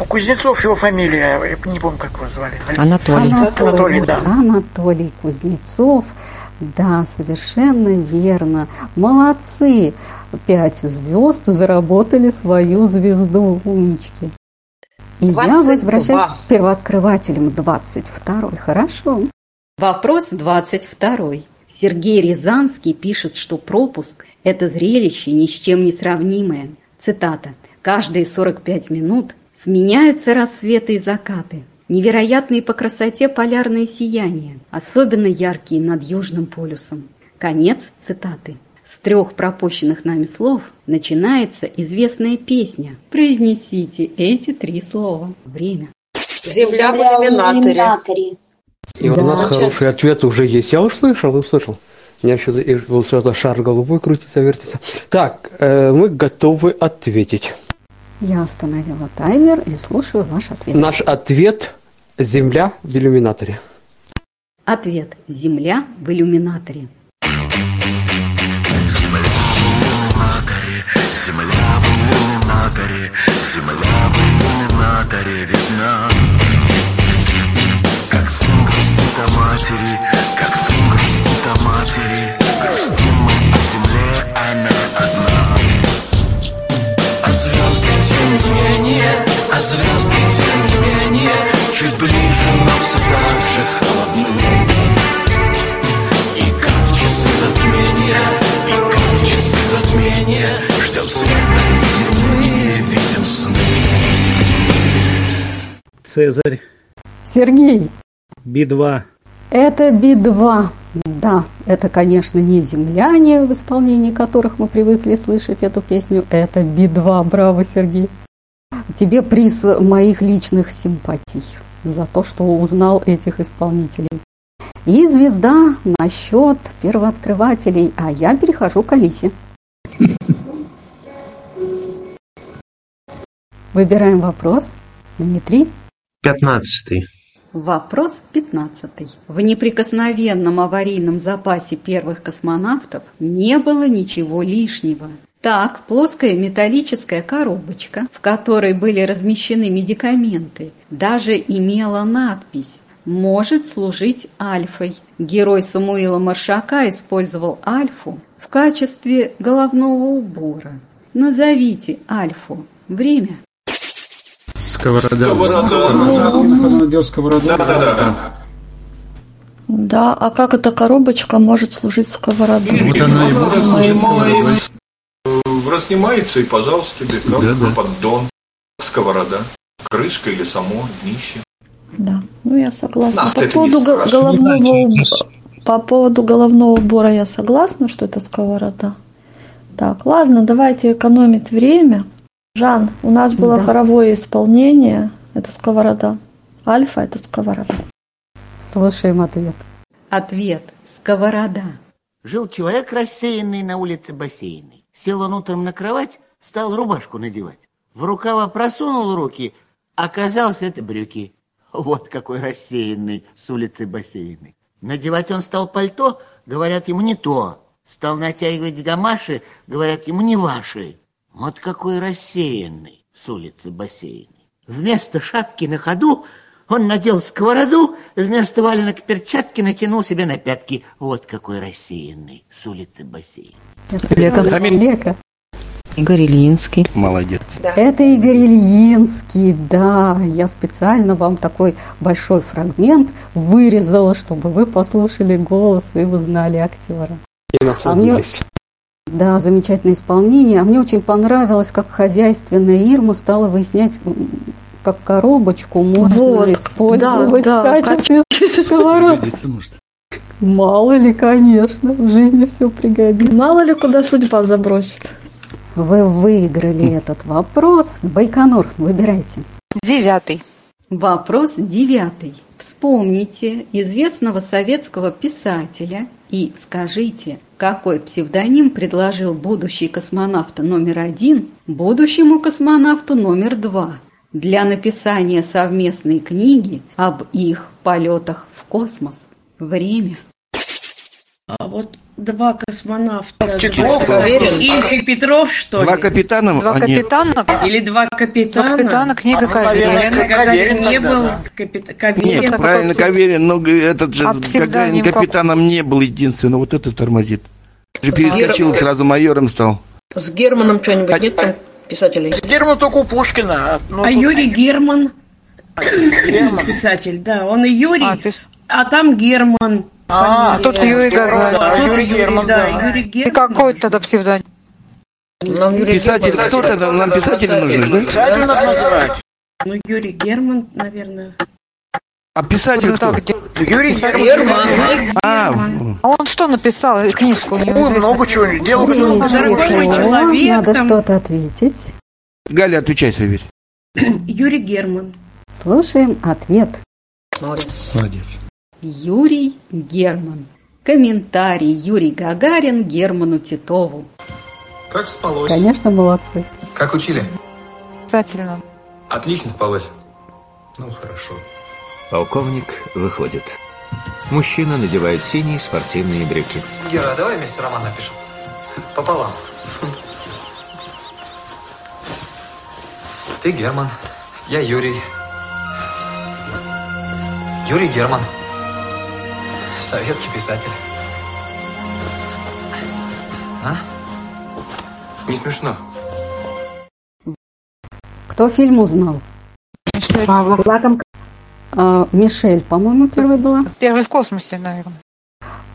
У Кузнецов его фамилия, я не помню, как его звали. Анатолий. Анатолий, Анатолий, да. Анатолий Кузнецов. Да, совершенно верно. Молодцы. Пять звезд заработали свою звезду умнички. И я 22. возвращаюсь к первооткрывателям 22. Хорошо. Вопрос 22. Сергей Рязанский пишет, что пропуск – это зрелище ни с чем не сравнимое. Цитата. «Каждые 45 минут сменяются рассветы и закаты, невероятные по красоте полярные сияния, особенно яркие над Южным полюсом». Конец цитаты. С трех пропущенных нами слов начинается известная песня. Произнесите эти три слова. Время. Земля в иллюминаторе. И у нас хороший ответ уже есть. Я услышал, услышал. У меня еще вот сразу шар голубой крутится, вертится. Так, э, мы готовы ответить. Я остановила таймер и слушаю ваш ответ. Наш ответ – Земля в иллюминаторе. Ответ. Земля в иллюминаторе. Земля в иллюминаторе, земля в иллюминаторе видна. Как сын грустит о матери, как сын грустит о матери, грустим мы о земле, она одна. Звезды, тем не менее, а звезды, тем не менее, чуть ближе, но все так же холодны. И как в часы затмения, и как в часы затмения, ждем света неземные, видим сны. Цезарь. Сергей, Би-2. это Би-2. Да, это, конечно, не земляне, в исполнении которых мы привыкли слышать эту песню. Это Би-2. Браво, Сергей. Тебе приз моих личных симпатий за то, что узнал этих исполнителей. И звезда на счет первооткрывателей, а я перехожу к Алисе. Выбираем вопрос. Дмитрий. Пятнадцатый. Вопрос 15. В неприкосновенном аварийном запасе первых космонавтов не было ничего лишнего. Так, плоская металлическая коробочка, в которой были размещены медикаменты, даже имела надпись «Может служить альфой». Герой Самуила Маршака использовал альфу в качестве головного убора. Назовите альфу. Время. Сковорода. Он надел сковороду. Да, а как эта коробочка может служить сковородой? Вот она и будет служить сковородой. Разнимается и, пожалуйста, тебе как Да, да. поддон, сковорода, крышка или само днище. Да, ну я согласна. Нас по поводу головного Не уб- знаю, по поводу головного убора я согласна, что это сковорода. Так, ладно, давайте экономить время. Жан, у нас было Да. хоровое исполнение. Это сковорода. Альфа – это сковорода. Слушаем ответ. Ответ. Сковорода. Жил человек рассеянный на улице бассейной. Сел он утром на кровать, стал рубашку надевать. В рукава просунул руки, оказалось это брюки. Вот какой рассеянный с улицы бассейной. Надевать он стал пальто, говорят ему не то. Стал натягивать гамаши, говорят ему не ваши. Вот какой рассеянный с улицы бассейной. Вместо шапки на ходу он надел сковороду, вместо валенок перчатки натянул себе на пятки. Вот какой рассеянный с улицы бассейна. Лека. Лека. Игорь Ильинский. Молодец. Это Игорь Ильинский, да. Я специально вам такой большой фрагмент вырезала, чтобы вы послушали голос и узнали актера. И насладились. Да, замечательное исполнение. А мне очень понравилось, как хозяйственная Ирма стала выяснять, как коробочку можно Вот, использовать да, да, в качестве может. Мало ли, конечно, в жизни все пригодится. Мало ли куда судьба забросит. вы выиграли этот вопрос. Байконур, выбирайте. Девятый. Вопрос девятый. Вспомните известного советского писателя и скажите, какой псевдоним предложил будущий космонавт номер один будущему космонавту номер два для написания совместной книги об их полетах в космос. Время. А вот два космонавта. Два- Ильф и Петров, что ли? Два капитана? Два а, нет. капитана? Или два капитана? Два капитана, книга Каверин. Гагарин не был. Капит... Каверин. Нет, правильно, Каверин, но этот же А Гагарин псевдоним как? капитаном не был единственным, вот это тормозит. Же перескочил, сразу майором стал. С Германом что-нибудь нет там писателей? Герман только у Пушкина. Ну, А тут- Юрий Герман, Герман. писатель, да, он и Юрий, А, а, пис- там Герман. А, фамилия. тут Юрий Гагарин. А тут Юрий Юрий, Герман, да, да. Юрий И Герман. какой тогда псевдоним? Нам Юрий Писатель, Герман. кто тогда? Нам писатели нужны, да? Писатель нас называют. Ну, Юрий Герман, наверное. А писатель Ну, кто? так, Юрий Герман. А, А он что написал? Книжку известную. много чего делал. Времени Дорогой человек, надо там- что-то ответить. Галя, отвечай свою версию. Юрий Герман. Слушаем ответ. Молодец. Молодец. Юрий Герман. Комментарий Юрий Гагарин Герману Титову. Как спалось? Конечно, молодцы. Как учили? Обязательно. Отлично спалось. Ну, хорошо. Полковник выходит. Мужчина надевает синие спортивные брюки. Гера, а давай вместе роман напишем. Пополам. Ты Герман, я Юрий. Юрий Герман. Советский писатель. А? Не смешно. Кто фильм узнал? А, Мишель, по-моему, первой была. Первый в космосе, наверное.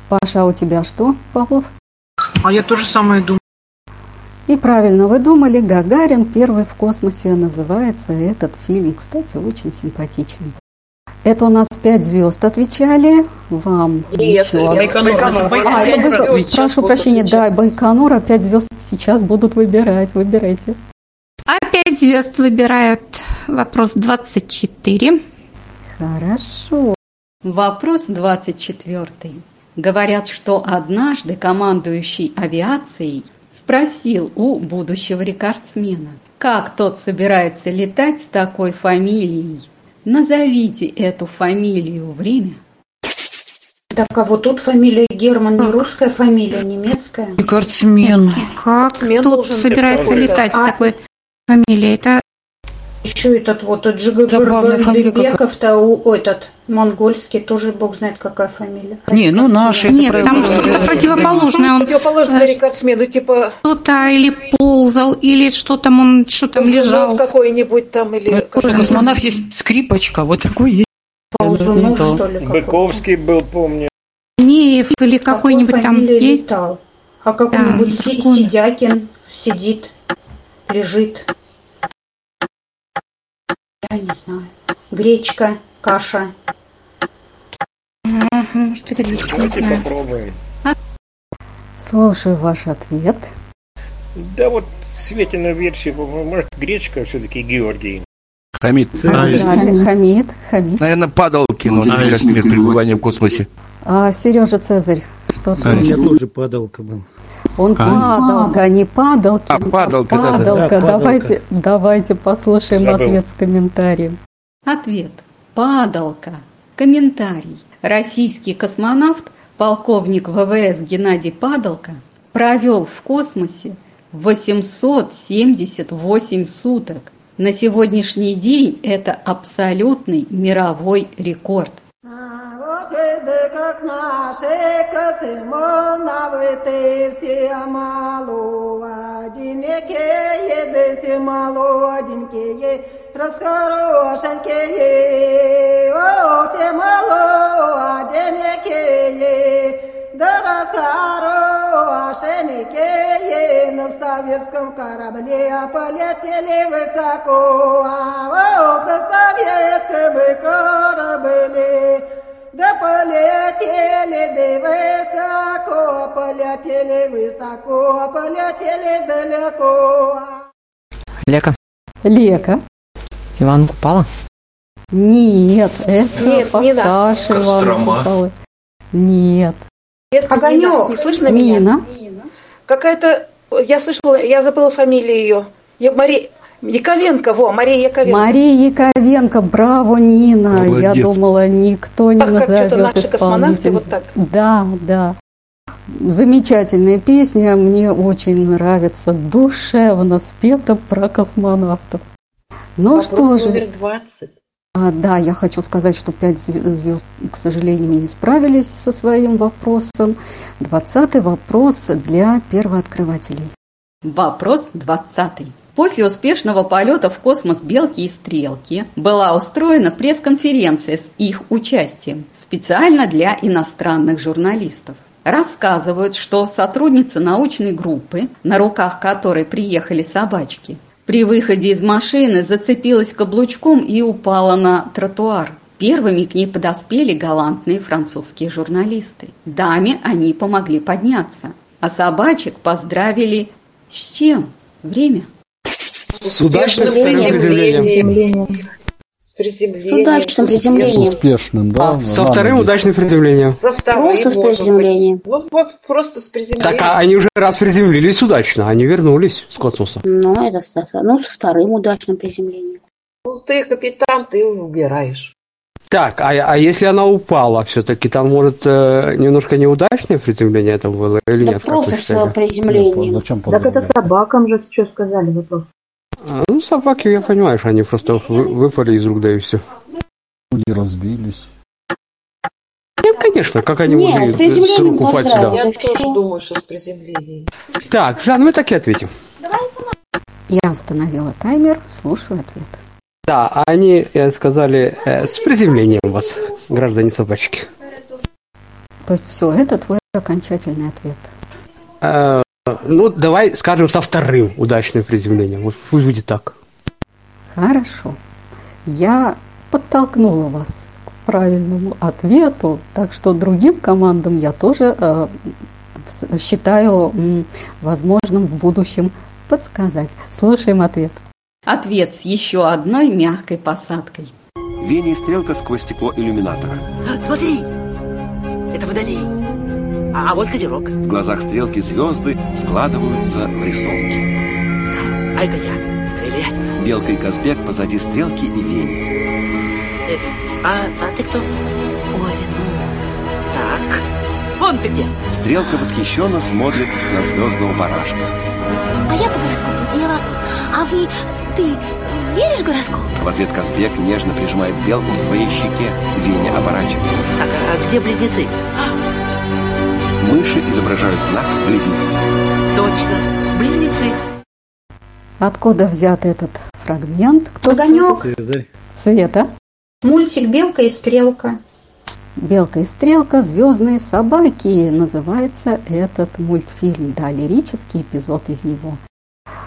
Паша, а у тебя что, Павлов? А я то же самое думаю. И правильно вы думали, Гагарин первый в космосе называется этот фильм. Кстати, очень симпатичный. Это у нас пять звезд отвечали. Вам Нет, еще. Байконур. А, это Байконур. Прошу прощения, да, Байконур, а пять звезд сейчас будут выбирать. Выбирайте. Опять звезд выбирают вопрос 24. Хорошо. Вопрос 24. Говорят, что однажды командующий авиацией спросил у будущего рекордсмена, как тот собирается летать с такой фамилией. Назовите эту фамилию время. Так, а вот тут фамилия Герман не русская фамилия, немецкая. Рекордсмен. Как Смен должен собирается летать с А- такой фамилией? Это Еще этот вот у- этот монгольский, тоже бог знает какая фамилия. Не, ну наши. нет, там что-то противоположное. Он Противоположный э, рекордсмену, типа что-то или ползал, или что там он, что там лежал. какой-нибудь там, или... Какой космонавт есть скрипочка, вот такой есть. Ползунов, Это то. что ли. Быковский был, помню. Меев или какой-нибудь Какой там есть? летал? А какой-нибудь? Сидякин сидит, лежит. Я не знаю. Гречка, каша. Может, это не Давайте знаю. попробуем. Слушаю ваш ответ. Да вот Светину версию, может, гречка все-таки Георгий. Хамид. Правильно, Хамид, Хамид. Наверное, Падалкин, он А, как мир пребывания в космосе. А Сережа Цезарь, что ты? А, У меня тоже падалка был. Он А, падалка, а не падалки. А, падалка, да, да. Падалка. Да, падалка. Давайте, давайте послушаем Забыл. ответ с комментарием. Ответ. Падалка. Комментарий. Российский космонавт, полковник ВВС Геннадий Падалка, провел в космосе 878 суток. На сегодняшний день это абсолютный мировой рекорд. Как наши космонавты все молоденькие, да все молоденькие, расхорошенькие, о, все молоденькие, да расхорошенькие, на советском корабле полетели высоко, а о, на советском корабле полетели да высоко, полетели высоко, полетели далеко. Лека. Лека. Иван Купала? Нет, это Нет, не постарше Ивана Кострома. Купалы. Нет. Нет, Огонек. Не слышно меня? Нина. Какая-то... Я слышала, я забыла фамилию ее. Я- Мария... Яковенко, во, Мария Яковенко. Мария Яковенко, браво, Нина. Я Молодец. думала, никто не Ах, как что-то назовет наши космонавты исполнителя. вот так. Да, да. Замечательная песня, мне очень нравится, душевно спета про космонавтов. Ну Вопрос что же, номер 20. а, да, я хочу сказать, что пять зве- звезд, к сожалению, не справились со своим вопросом. Двадцатый вопрос для первооткрывателей. Вопрос 20. После успешного полета в космос «Белки и стрелки» была устроена пресс-конференция с их участием специально для иностранных журналистов. Рассказывают, что сотрудница научной группы, на руках которой приехали собачки, при выходе из машины зацепилась каблучком и упала на тротуар. Первыми к ней подоспели галантные французские журналисты. Даме они помогли подняться, а собачек поздравили с чем? Время. С удачным приземлением. С приземлением. С удачным с приземлением. Успешным, да? Со Рано вторым удачным приземлением. Со вторым, Просто с приземлением. быть. Вот, вот просто с приземлением. Так а они уже раз приземлились удачно, они вернулись с космоса. Ну, это со, ну, со вторым удачным приземлением. Ну, ты капитан, ты убираешь. Так, а, а если она упала, все-таки там, может, э, немножко неудачное приземление это было или Да нет? просто вы с считаете? приземлением. Зачем Так это собакам же что сказали вопрос. А, Ну, собаки, я понимаю, что они просто вы- выпали из рук, да и все. Не разбились. Нет, конечно, как они Нет, могли с рук упасть сюда. Я тоже думаю, что с приземлением. Так, Жан, мы так и ответим. Я остановила таймер, слушаю ответ. Да, они э, сказали э, с приземлением вас, граждане собачки. То есть все, это твой окончательный ответ. Э, ну, давай скажем со вторым удачным приземлением. Вот пусть будет так. Хорошо. Я подтолкнула вас к правильному ответу, так что другим командам я тоже э, считаю м, возможным в будущем подсказать. Слушаем ответ. Ответ с еще одной мягкой посадкой. Вене стрелка сквозь стекло иллюминатора. Смотри, это водолей. А, а вот козерог. В глазах стрелки звезды складываются в рисунки. А это я, стрелец. Белка и Казбек позади стрелки и Вени. Э, А, а ты кто? Овен. Так, вон ты где. Стрелка восхищенно смотрит на звездного барашка. А я по гороскопу дева. А вы, ты веришь в гороскоп? В ответ Казбек нежно прижимает белку к своей щеке. Веня оборачивается. Так, а где близнецы? Мыши изображают знак близнецы. Точно, близнецы. Откуда взят этот фрагмент? Кто Огонек. скажет? Света. Мультик «Белка и стрелка». Белка и стрелка, звездные собаки называется этот мультфильм, да, лирический эпизод из него.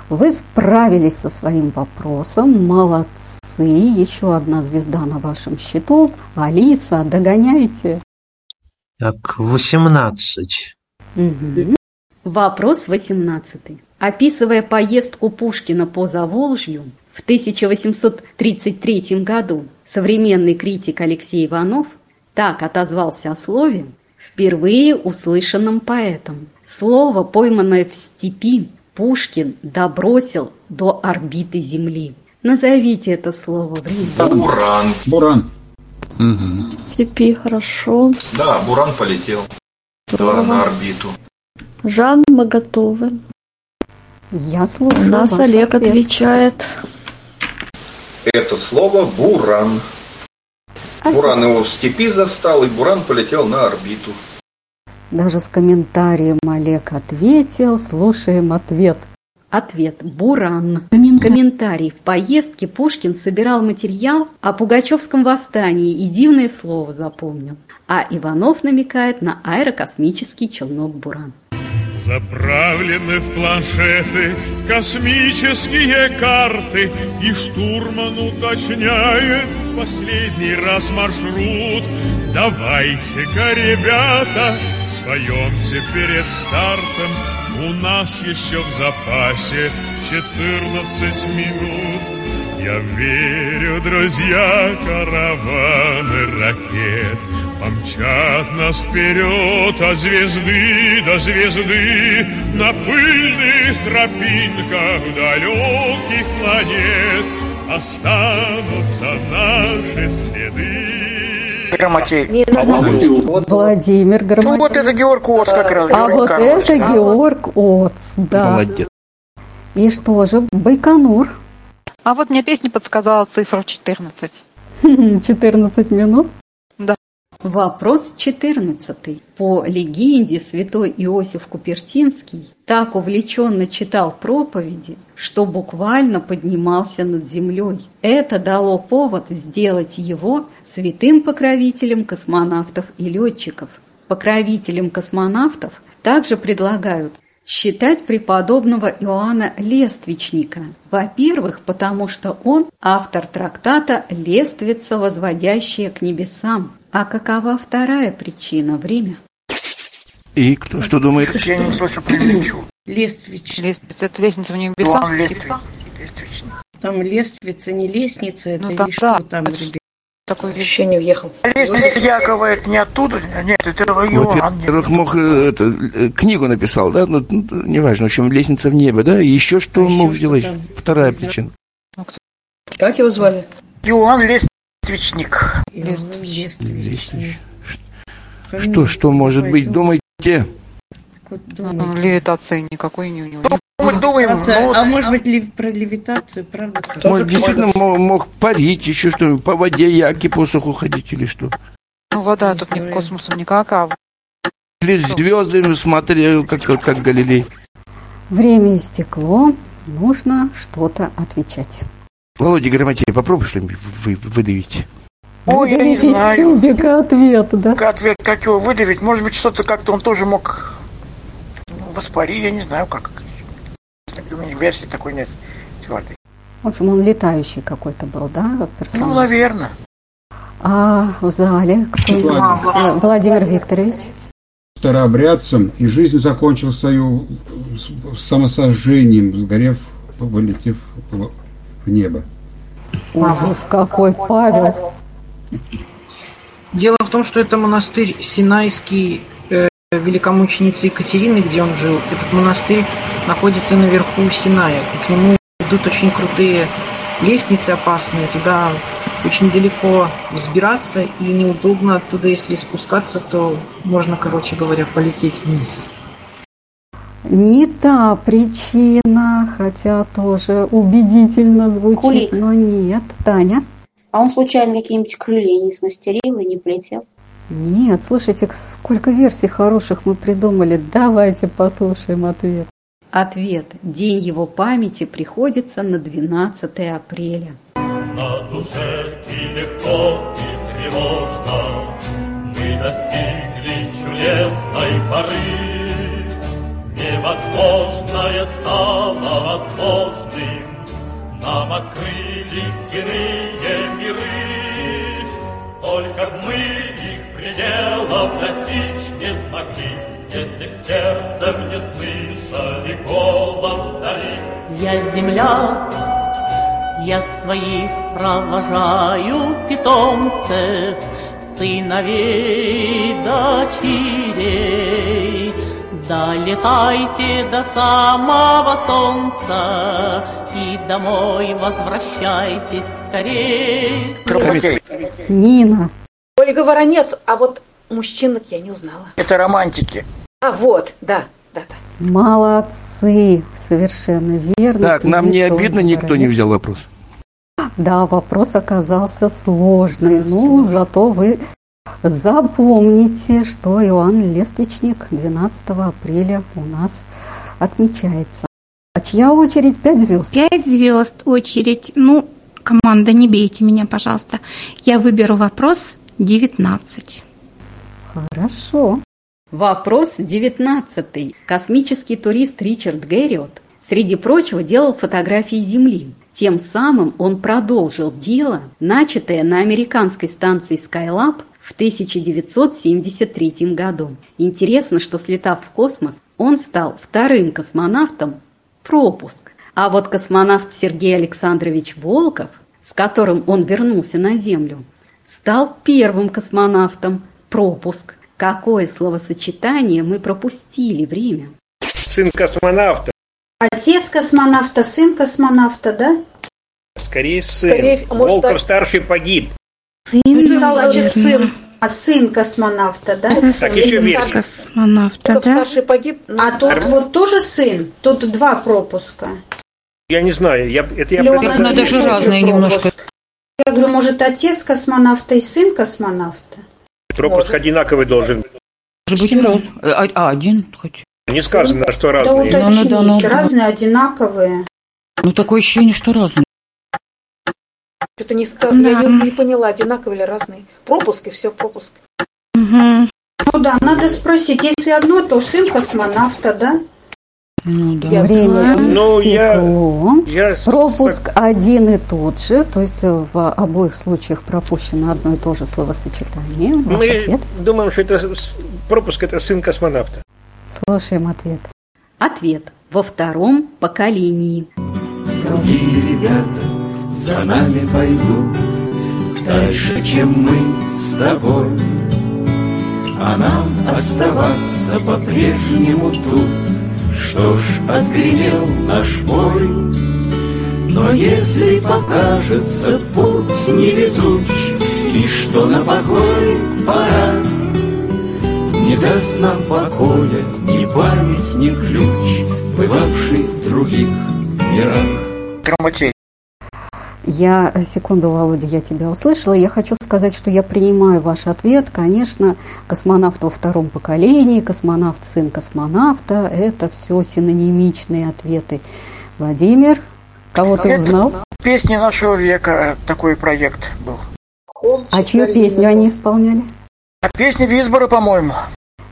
Вы справились со своим вопросом, молодцы, еще одна звезда на вашем счету. Алиса, догоняйте. Так, 18. Мгм. Вопрос 18. Описывая поездку Пушкина по Заволжью в 1833 году, современный критик Алексей Иванов так отозвался о слове, впервые услышанном поэтом. Слово, пойманное в степи, Пушкин добросил до орбиты Земли. Назовите это слово время. Буран. Буран. Степи, хорошо. Да, Буран полетел. Да, на орбиту. Жан, мы готовы. Я У слушаю нас ваш Олег ответ. отвечает. Это слово Буран. Буран его в степи застал, и Буран полетел на орбиту. Даже с комментарием Олег ответил. Слушаем ответ. Ответ – Буран. Комментарий. В поездке Пушкин собирал материал о Пугачевском восстании и дивное слово запомнил. А Иванов намекает на аэрокосмический челнок Буран. Заправлены в планшеты космические карты И штурман уточняет последний раз маршрут. Давайте-ка, ребята, споемте перед стартом. У нас еще в запасе 14 минут. Я верю, друзья, караваны ракет Помчат нас вперед от звезды до звезды На пыльных тропинках далеких планет Останутся наши следы Грамотей. А вот Владимир Грамотей. Ну вот это Георг Оц как раз. А Георгий вот Карлович, это да. Георг Оц, да. Молодец. И что же, Байконур. А вот мне песня подсказала цифру 14. 14 минут. Вопрос 14. По легенде святой Иосиф Купертинский так увлеченно читал проповеди, что буквально поднимался над землей. Это дало повод сделать его святым покровителем космонавтов и летчиков. Покровителем космонавтов также предлагают считать преподобного Иоанна Лествичника. Во-первых, потому что он автор трактата «Лествица, возводящая к небесам». А какова вторая причина? Время. И кто что думает? Я не слышу приличу. Лествич. Лестница, это лестница в небеса. Иоанн Лествич. Там лествица, не лестница, это Ну, там, или что да. там, ребят? Такой Еще не въехал. Лестница Якова это не оттуда? Нет, это Иоанн. Во-первых, мог э, это, э, книгу написал, да, ну, ну, неважно, в общем, лестница в небо, да, и еще что он мог сделать? Вторая причина. Как его звали? Иоанн Лествичник. Лествич. Что, что может быть? Думайте. Ну, левитации никакой не у него. нет. Мы думаем, ну, а может быть, лев- про левитацию, правда? Может, действительно мог, мог парить, еще что по воде яки по суху ходить или что? Ну, вода тут не космосом никак, а Или звезды смотрел, как, как Галилей. Время истекло, нужно что-то отвечать. Володя Грамотей, попробуй что-нибудь вы, выдавить. Ой, я не знаю. тюбика ответ, да? Как ответ, как его выдавить? Может быть, что-то как-то он тоже мог ну, воспарить, я не знаю, как. У меня версии такой нет твердой. В общем, он летающий какой-то был, да, персонаж? Ну, наверное. А в зале кто? Светлана. Владимир Викторович. старообрядцем, и жизнь закончил свою с- самосожжением, сгорев, вылетев в небо. Ужас какой, Павел. Дело в том, что это монастырь Синайский э, великомученицы Екатерины, где он жил. Этот монастырь находится наверху Синая. И к нему идут очень крутые лестницы опасные. Туда очень далеко взбираться и неудобно оттуда, если спускаться, то можно, короче говоря, полететь вниз. Не та причина, хотя тоже убедительно звучит, Кулик. но нет. Таня? А он случайно какие-нибудь крылья не смастерил и не полетел? Нет, слушайте, сколько версий хороших мы придумали. Давайте послушаем ответ. Ответ. День его памяти приходится на 12 апреля. На душе и легко, и тревожно Мы достигли чудесной поры Невозможное стало возможным. Нам открылись иные миры. Только мы их пределов достичь не смогли. Если б сердцем не слышали голос вдали. Я земля, я своих провожаю питомцев, сыновей, дочерей. Долетайте до самого солнца и домой возвращайтесь скорей. Нина. Ольга Воронец, а вот мужчинок я не узнала. Это романтики. А вот, да, да, да. Молодцы, совершенно верно. Так, нам не обидно, Ольга никто не Воронец. взял вопрос. Да, вопрос оказался сложный. Ну, зато вы запомните, что Иоанн Лествичник 12 апреля у нас отмечается. А чья очередь? Пять звезд. Пять звезд очередь. Ну, команда, не бейте меня, пожалуйста. Я выберу вопрос 19. Хорошо. Вопрос девятнадцатый. Космический турист Ричард Гэриот, среди прочего, делал фотографии Земли. Тем самым он продолжил дело, начатое на американской станции Skylab в 1973 году. Интересно, что слетав в космос, он стал вторым космонавтом пропуск. А вот космонавт Сергей Александрович Волков, с которым он вернулся на Землю, стал первым космонавтом пропуск. Какое словосочетание мы пропустили время? Сын космонавта. Отец космонавта, сын космонавта, да? Скорее сын. Скорее, может, Волков так- старший погиб. Сын, значит, сын. А сын космонавта, да? Так, еще версия. Космонавта, Волков старший погиб. А тут вот тоже сын? Тут два пропуска. Я не знаю, я, это я Или он просто- один и тот же пропуск? Я говорю, может, отец космонавта и сын космонавта? Пропуск одинаковый должен. Может быть, раз. А, а, один хоть. Не сказано, что Да разные. уточните, Ну, ну, да, ну, разные, одинаковые. Ну, такое ощущение, что разные. Что-то не сказано, я не, не поняла, одинаковые или разные. Пропуск и все, пропуск. Ну да, надо спросить, если одно, то сын космонавта, да? Ну да. Время Ну, я- истекло. я с- Пропуск один и тот же, то есть э, в обоих случаях пропущено одно и то же словосочетание. Ваш Мы ответ. думаем, что это пропуск это сын космонавта. Слушаем ответ. Ответ. Во втором поколении. Другие ребята за нами пойдут Дальше, чем мы с тобой. А нам оставаться по-прежнему тут. Что ж, отгремел наш бой. Но если покажется путь невезуч И что на покой пора Не даст нам покоя ни память, ни ключ Бывавший в других мирах. Грамотей. Я, э, секунду, Володя, я тебя услышала. Я хочу сказать, что я принимаю ваш ответ. Конечно, космонавт во втором поколении, космонавт сын космонавта – это все синонимичные ответы. Владимир, кого ты Это узнал? Песни нашего века такой проект был. А чью песню они исполняли? А песни Висбора, по-моему.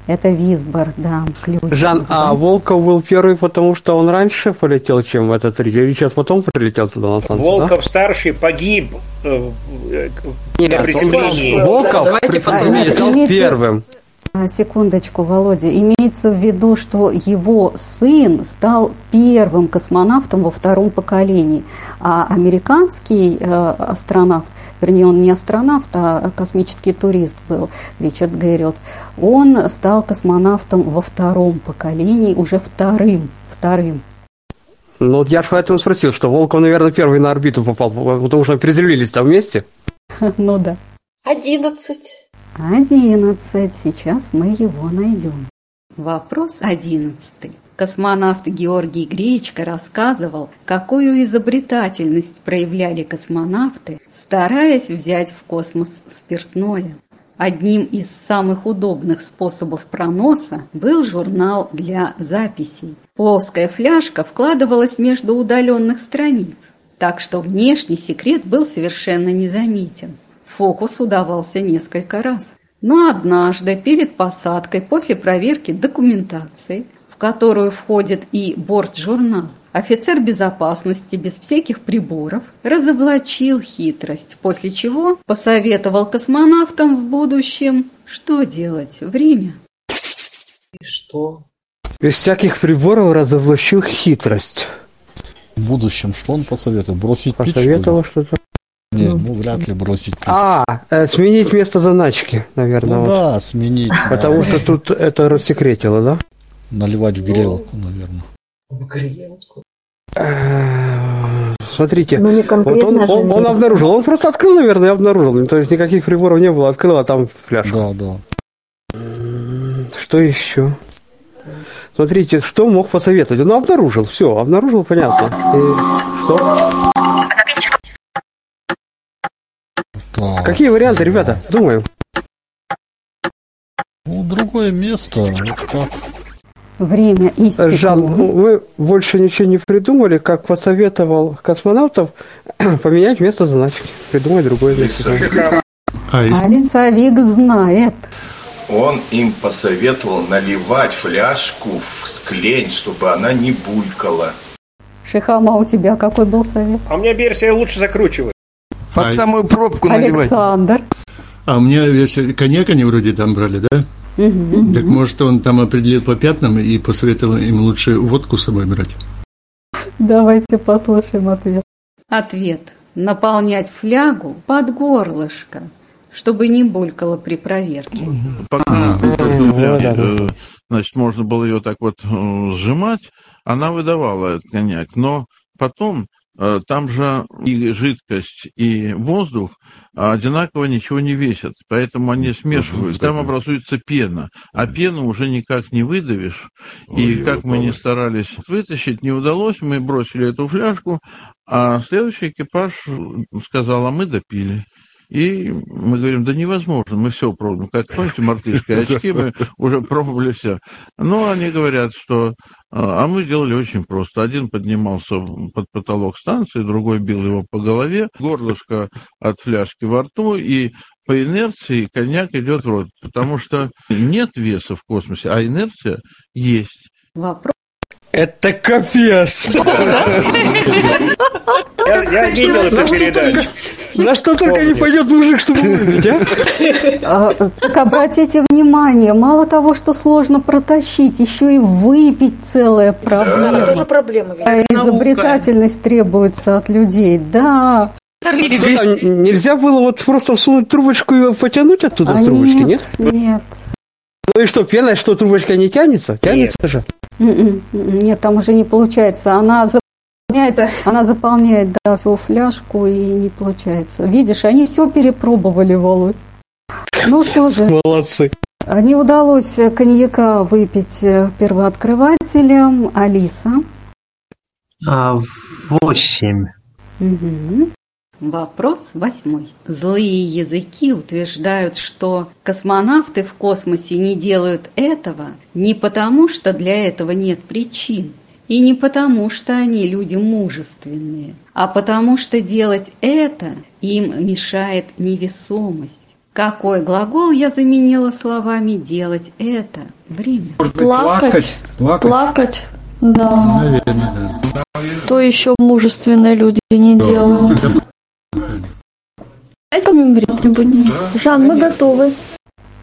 Это Висбор, да, ключ. Жан, а Волков был первый, потому что он раньше полетел, чем этот Ричард? Ричард потом прилетел туда на станцию, Волков старший погиб э, э, Нет, на приземлении. Волков Давайте прилетел имейте- первым. А, Секундочку, Володя. Имеется в виду, что его сын стал первым космонавтом во втором поколении, а американский э, астронавт, вернее, он не астронавт, а космический турист был, Ричард Гэриот, он стал космонавтом во втором поколении, уже вторым, вторым. Ну вот я же поэтому спросил, что Волков, наверное, первый на орбиту попал, потому что приземлились там вместе. Ну да. Одиннадцать. Одиннадцать. Сейчас мы его найдем. Вопрос одиннадцатый. Космонавт Георгий Гречко рассказывал, какую изобретательность проявляли космонавты, стараясь взять в космос спиртное. Одним из самых удобных способов проноса был журнал для записей. Плоская фляжка вкладывалась между удаленных страниц, так что внешний секрет был совершенно незаметен. Фокус удавался несколько раз. Но однажды перед посадкой, после проверки документации, которую входит и бортжурнал, офицер безопасности без всяких приборов разоблачил хитрость, после чего посоветовал космонавтам в будущем, что делать время. И что? Без всяких приборов разоблачил хитрость. В будущем что он посоветует? Бросить пить, Посоветовал что-то. Не, ну вряд ли бросить пить. А, э, сменить место заначки, наверное. Ну вот. да, сменить. Потому да. что тут это рассекретило, да? Наливать в грелку, наверное. Э, Смотрите, Ну, вот он, он, он обнаружил, он просто открыл, наверное, и обнаружил. То есть никаких приборов не было, открыл, а там фляжка. Да, да. Что еще? Смотрите, что мог посоветовать? Он обнаружил, все, обнаружил, понятно. И что? Так. Какие варианты, ребята? Думаем. Ну, другое место. Вот как? Время истекло. Жан, ну, мы больше ничего не придумали, как посоветовал космонавтов поменять место заначки, придумать другое место. А лесовик знает. Он им посоветовал наливать фляжку в склень, чтобы она не булькала. Шихама, у тебя какой был совет? А у меня версия лучше закручивать. Под А- самую пробку наливать. Александр. А у меня версия, коньяк они вроде там брали, да? Мгм. Так может он там определил по пятнам и посоветовал им лучше водку с собой брать? Давайте послушаем ответ. Ответ. Наполнять флягу под горлышко, чтобы не булькало при проверке. Пока да. э, значит, можно было ее так вот э, сжимать, она выдавала этот коньяк. Но потом там же и жидкость, и воздух одинаково ничего не весят, поэтому они смешиваются. Там образуется пена, а пену уже никак не выдавишь. И как мы не старались вытащить, не удалось, мы бросили эту фляжку, а следующий экипаж сказал, а мы допили. И мы говорим, да невозможно, мы все пробуем. Как помните, мартышка и очки, мы уже пробовали все. Но они говорят, что... А мы сделали очень просто. Один поднимался под потолок станции, другой бил его по голове, горлышко от фляжки во рту, и по инерции коньяк идет в рот. Потому что нет веса в космосе, а инерция есть. Вопрос. Это капец! Я, я видел На эту что передачу. только- На что только не пойдет мужик, чтобы выпить, а? А, Так обратите внимание, мало того, что сложно протащить, еще и выпить целая Это проблема. тоже проблема. А изобретательность требуется от людей, да. Там, нельзя было вот просто всунуть трубочку и потянуть оттуда А с трубочки, нет? нет. Ну и что, пена, что трубочка не тянется? Тянется же. М-м, Нет, там уже не получается. Она заполняет, она заполняет, да, всю фляжку и не получается. Видишь, они все перепробовали, Володь. Ну что же, Молодцы. не удалось коньяка выпить э, первооткрывателям. Алиса. А, восемь. Мгм. Вопрос восьмой. Злые языки утверждают, что космонавты в космосе не делают этого не потому, что для этого нет причин, и не потому, что они люди мужественные, а потому, что делать это им мешает невесомость. Какой глагол я заменила словами «делать это»? Время. Плакать. Плакать. Плакать. Да. Наверное, да. То еще мужественные люди не делают. Давайте время будем. Жан, мы готовы.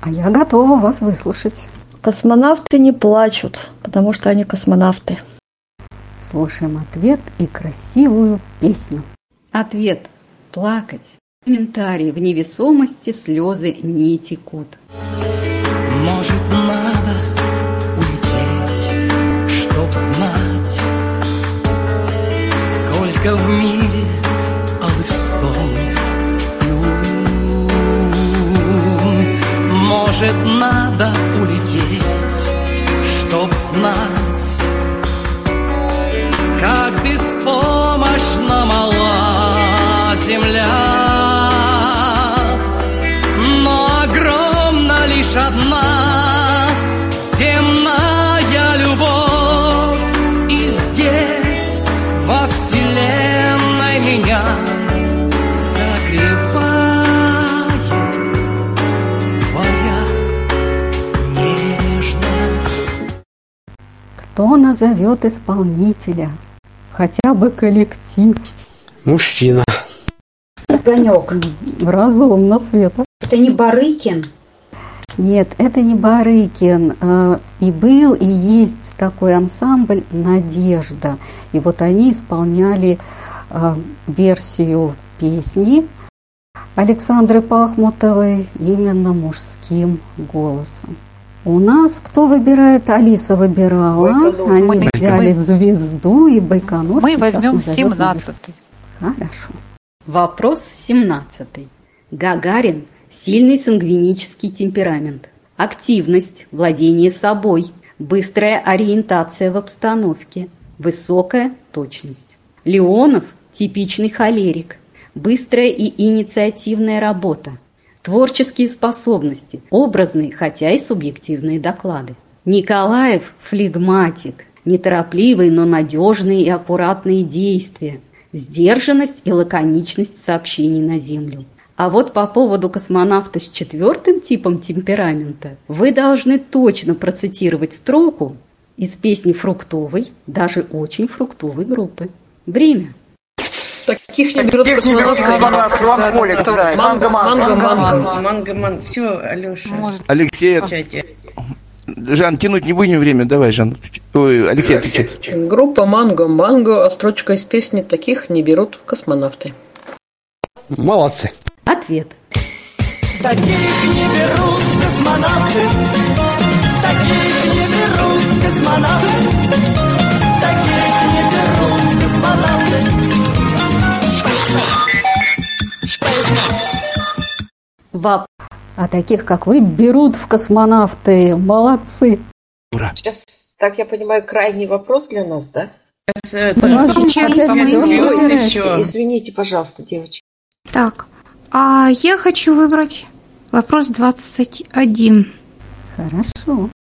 А я готова вас выслушать. Космонавты не плачут, потому что они космонавты. Слушаем ответ и красивую песню. Ответ – плакать. Комментарий в невесомости слезы не текут. Кто назовет исполнителя? Хотя бы коллектив. Мужчина. Огонек. Разумно, Света. Это не Барыкин? Нет, это не Барыкин. Э, И был, и есть такой ансамбль «Надежда». И вот они исполняли э, версию песни Александры Пахмутовой именно мужским голосом. У нас кто выбирает? Алиса выбирала. Байконур. Они Мы- взяли мы- звезду и Байконур. Мы возьмем назовет 17 Хорошо. Вопрос 17. Гагарин – сильный сангвинический темперамент. Активность, владение собой, быстрая ориентация в обстановке, высокая точность. Леонов – типичный холерик, быстрая и инициативная работа, творческие способности, образные, хотя и субъективные доклады. Николаев – флегматик, неторопливые, но надежные и аккуратные действия, сдержанность и лаконичность сообщений на Землю. А вот по поводу космонавта с четвертым типом темперамента вы должны точно процитировать строку из песни фруктовой, даже очень фруктовой группы. Время. Таких не берут Таких не берут космонавты. космонавты, Ланфолик, да, и Манго, манго, манго, манго. манго. Манго, манго. Все, Алеша. Алексей, Жан, тянуть не будем время, давай, Жан. Ой, Алексей, Алексей. Группа Манго, Манго, а строчка из песни таких не берут космонавты. Молодцы. Ответ. Таких не берут космонавты. Таких не берут космонавты. Вап. А таких, как вы, берут в космонавты. Молодцы. Сейчас, так я понимаю, крайний вопрос для нас, да? Опять мы выбираете. Извините, пожалуйста, девочки. Так, а я хочу выбрать вопрос 21. Хорошо.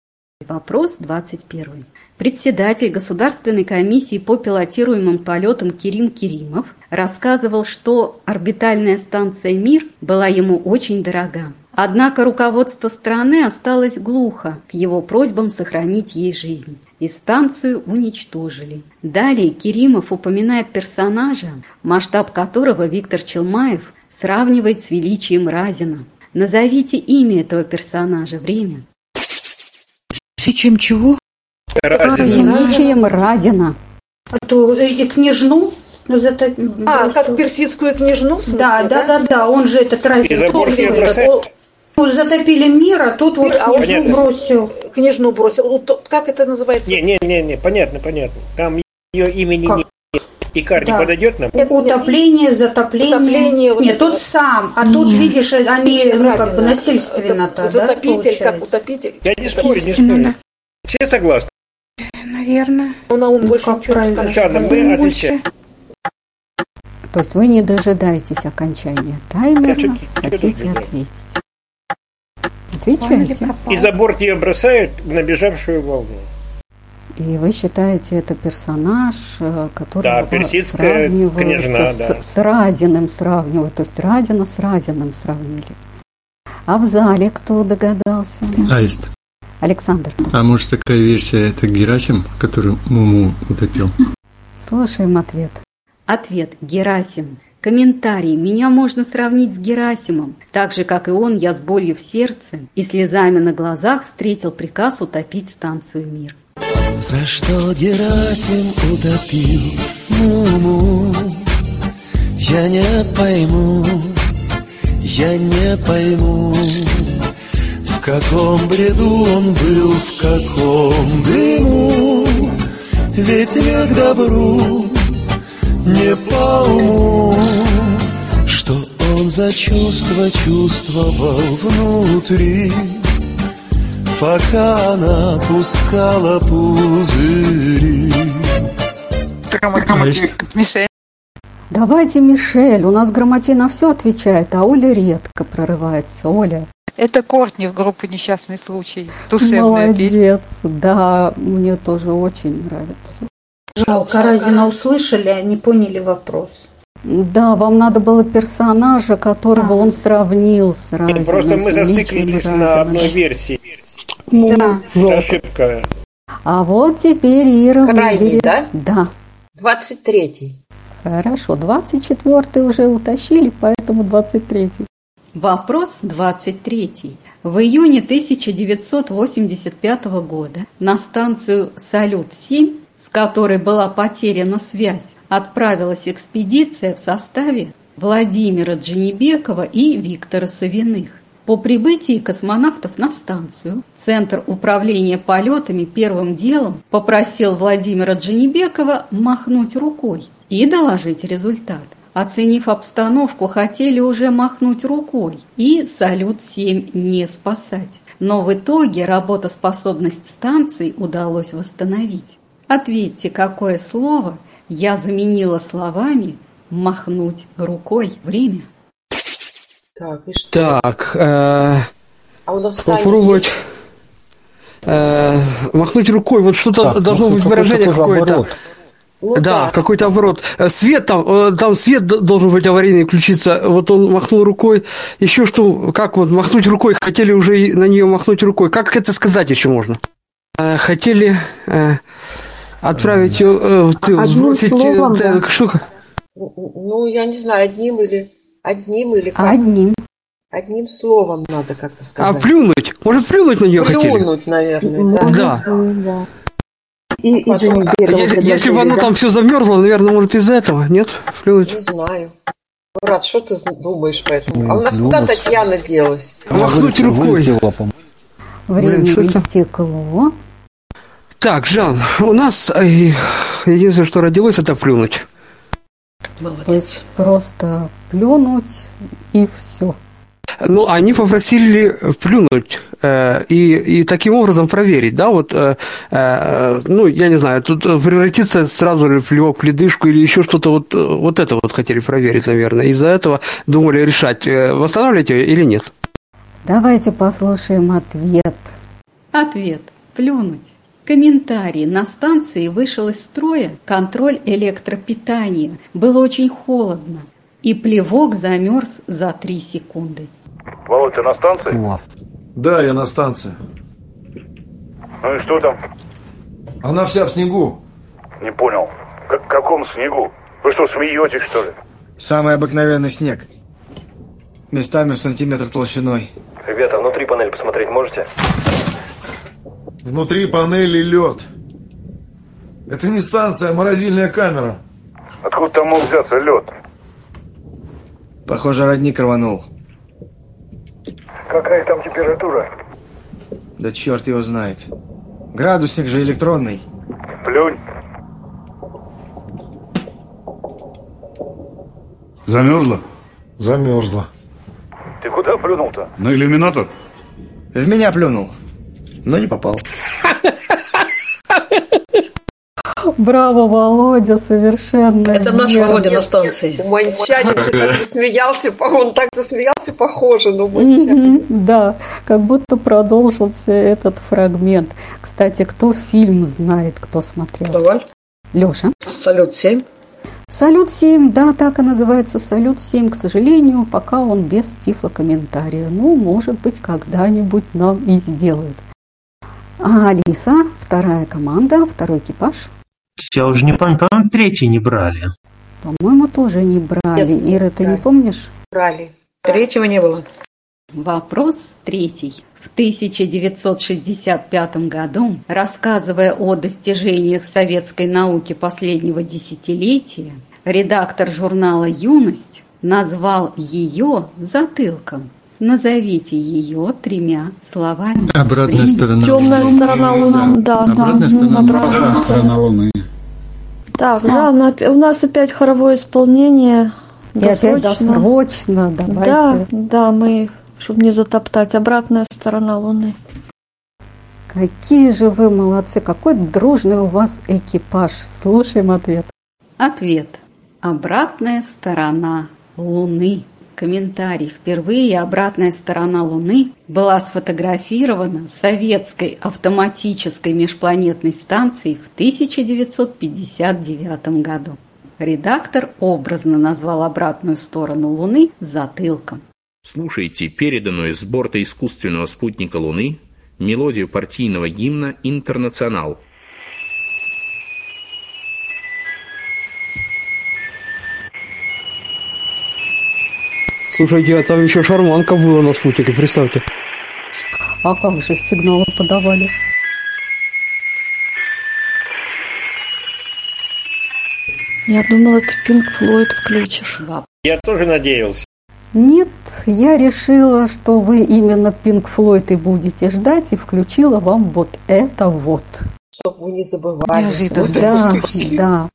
Вопрос 21. Председатель Государственной комиссии по пилотируемым полетам Кирим Киримов рассказывал, что орбитальная станция «Мир» была ему очень дорога. Однако руководство страны осталось глухо к его просьбам сохранить ей жизнь. И станцию уничтожили. Далее Киримов упоминает персонажа, масштаб которого Виктор Челмаев сравнивает с величием Разина. Назовите имя этого персонажа, время. Чем чего? Величием Разина. А то э, и княжну зато... А, как персидскую княжну, в смысле, да, да, да, да, он же этот Разин. Бросает? он- ну, затопили мир, а тут вот А он- княжну Понятно. бросил. Княжну бросил. Вот то- Как это называется? Не, не, не, не, понятно, понятно. Там ее имени нет. Икар не Да. подойдет нам? Утопление, затопление. Утопление, вот Нет, это тот сам, а тут, видишь, они ну, как бы Разина. насильственно-то, да, Затопитель, как получается? утопитель. Я не спорю, не спорю. Все согласны? Наверное. Ну, на ум больше ничего не скажешь. Отвечаем. То есть вы не дожидаетесь окончания таймера, хотите ответить. Отвечайте. И за борт ее бросают в набежавшую волну. И вы считаете это персонаж, э, который Да, персидская княжна, с, да. с Разиным сравнивают, то есть Разина с Разиным сравнили. А в зале кто догадался? Аист. Александр, А может такая версия, это Герасим, который Муму утопил? слушаем ответ. Ответ – Герасим. Комментарий. Меня можно сравнить с Герасимом. Так же, как и он, я с болью в сердце и слезами на глазах встретил приказ утопить станцию «Мир». За что Герасим утопил Муму? Я не пойму, я не пойму, каком бреду он был, в каком дыму, ведь не к добру, не по уму, что он за чувство чувствовал внутри. Пока она пускала пузыри Мишель. Давайте, Мишель, у нас грамотей на все отвечает, а Оля редко прорывается. Оля, Это Кортни в группе «Несчастный случай». Душевная песня. молодец. Да, мне тоже очень нравится. Жалко, Разина услышали, а не поняли вопрос. Да, вам надо было персонажа, которого он сравнил с Разиным. Просто мы зациклились на одной версии. Да. Это ошибка. А вот теперь Ира Крайний, выберет. да? Да. 23-й. Хорошо, 24 уже утащили, поэтому 23 Вопрос 23. В июне 1985 года на станцию «Салют-7», с которой была потеряна связь, отправилась экспедиция в составе Владимира Дженебекова и Виктора Савиных. По прибытии космонавтов на станцию Центр управления полетами первым делом попросил Владимира Дженебекова махнуть рукой и доложить результат. Оценив обстановку, хотели уже махнуть рукой и «Салют-7» не спасать. Но в итоге работоспособность станции удалось восстановить. Ответьте, какое слово я заменила словами «махнуть рукой». Время. Так, и что? Так, э, А у нас попробовать есть? э, махнуть рукой. Вот что-то должно ну, быть выражение какое-то. Ну, да, какой-то оборот. Э, Свет там, э, там свет должен быть аварийный включиться. Вот он махнул рукой. Еще что, как вот махнуть рукой? Хотели уже на нее махнуть рукой. Как это сказать еще можно? Э, Хотели э, отправить ее, э, сбросить... да. Что? Ну, я не знаю, одним или... Одним или как? Одним. Одним словом надо как-то А сказать. плюнуть? Может, плюнуть на нее хотели? Плюнуть, наверное, Да. да. И, и Женя Берега Если, если бы оно там все замерзло, наверное, может, из-за этого, нет? Плюнуть. Не знаю. Мурат, что ты думаешь по этому? А у нас Ну, куда ну, Татьяна делась? Махнуть рукой. Время Блин, истекло. Так, Жан, у нас э, единственное, что родилось, это плюнуть. То есть просто плюнуть и все. Ну, они попросили плюнуть и, и таким образом проверить, да, вот, э, э, ну, я не знаю, тут э, превратиться сразу ли в плевок в ледышку или еще что-то, вот, э, вот это вот хотели проверить, наверное. Из-за этого думали решать, э, восстанавливать ее или нет. Давайте послушаем ответ. Ответ. Плюнуть. Комментарий. На станции вышел из строя контроль электропитания. Было очень холодно. И плевок замерз за три секунды. Володь, ты на станции? Класс. Да, я на станции. Ну и что там? Она вся в снегу. Не понял. Как каком снегу? Вы что, смеетесь, что ли? Самый обыкновенный снег. Местами в сантиметр толщиной. Ребята, внутри панель посмотреть можете? Внутри панели лед. Это не станция, а морозильная камера. Откуда там мог взяться лед? Похоже, родник рванул. Какая там температура? Да черт его знает. Градусник же электронный. Плюнь. Замерзла? Замерзла. Ты куда плюнул-то? На иллюминатор? В меня плюнул. Но не попал. Браво, Володя, совершенно Это наш верно. Володя на станции. Манчанин ты так засмеялся, по- он так засмеялся, похоже, ну Мгм, Да, как будто продолжился этот фрагмент. Кстати, кто фильм знает, кто смотрел? Давай. Леша. Салют 7. Салют-7, да, так и называется Салют-7. К сожалению, пока он без тифлокомментария. Ну, может быть, когда-нибудь нам и сделают. А Алиса, вторая команда, второй экипаж. Я уже не помню, по-моему, третий не брали. По-моему, тоже не брали. Нет, Ира, ты не брали. помнишь? Брали. Третьего не было. Вопрос третий. В 1965 году, рассказывая о достижениях советской науки последнего десятилетия, редактор журнала «Юность» назвал ее затылком. Назовите ее тремя словами. Обратная сторона. Темная сторона Луны. Да, да. Обратная сторона Обратная Луны. Страна Луны. Так, Жанна, опя- у нас опять хоровое исполнение. И опять досрочно, давайте. Да, да, мы, чтобы не затоптать, обратная сторона Луны. Какие же вы молодцы, какой дружный у вас экипаж. Слушаем ответ. Ответ. Обратная сторона Луны. Комментарий. Впервые обратная сторона Луны была сфотографирована советской автоматической межпланетной станцией в 1959 году. Редактор образно назвал обратную сторону Луны затылком. Слушайте переданную с борта искусственного спутника Луны мелодию партийного гимна «Интернационал». Слушайте, а там еще шарманка была на спутнике, представьте. А как же сигналы подавали? Я думала, ты Пинк Флойд включишь. Я тоже надеялся. Нет, я решила, что вы именно Пинк Флойд и будете ждать, и включила вам вот это вот. Чтобы вы не забывали. Неожиданно. Вот Да, да.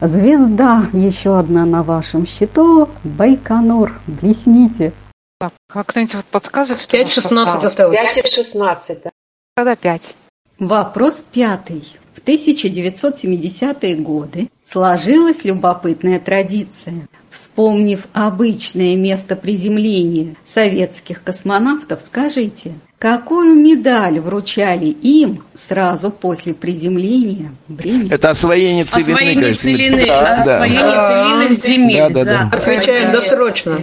Звезда еще одна на вашем счету. Байконур. Блесните. Так, а кто-нибудь вот подскажет, что 5-16 осталось. 5 и 16, да. Тогда 5. Вопрос пятый. В 1970-е годы сложилась любопытная традиция. Вспомнив обычное место приземления советских космонавтов, скажите, какую медаль вручали им сразу после приземления Бремен? Это освоение целины. Освоение конечно. целины, Да. освоение Да. земель. Да, да, да. Отвечаем досрочно.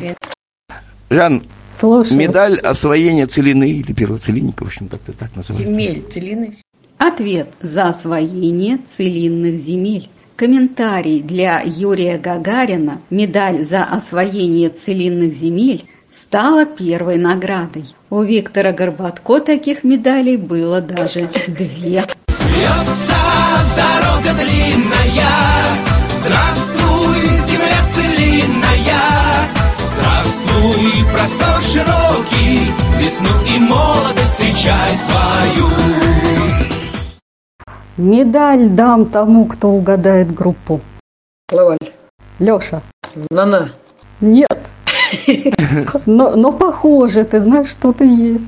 Жан, Слушаю. медаль освоения целины или первого целинника, в общем, как-то так называется. Земель, целинных Ответ за освоение целинных земель. Комментарий для Юрия Гагарина «Медаль за освоение целинных земель» стала первой наградой. У Виктора Горбатко таких медалей было даже две. Вьется дорога длинная, Здравствуй, земля целинная, Здравствуй, простор широкий, Весну и молодость встречай свою. Медаль дам тому, кто угадает группу. Лаваль. Леша. Нана. Нет. Но, но похоже, ты знаешь, что-то есть.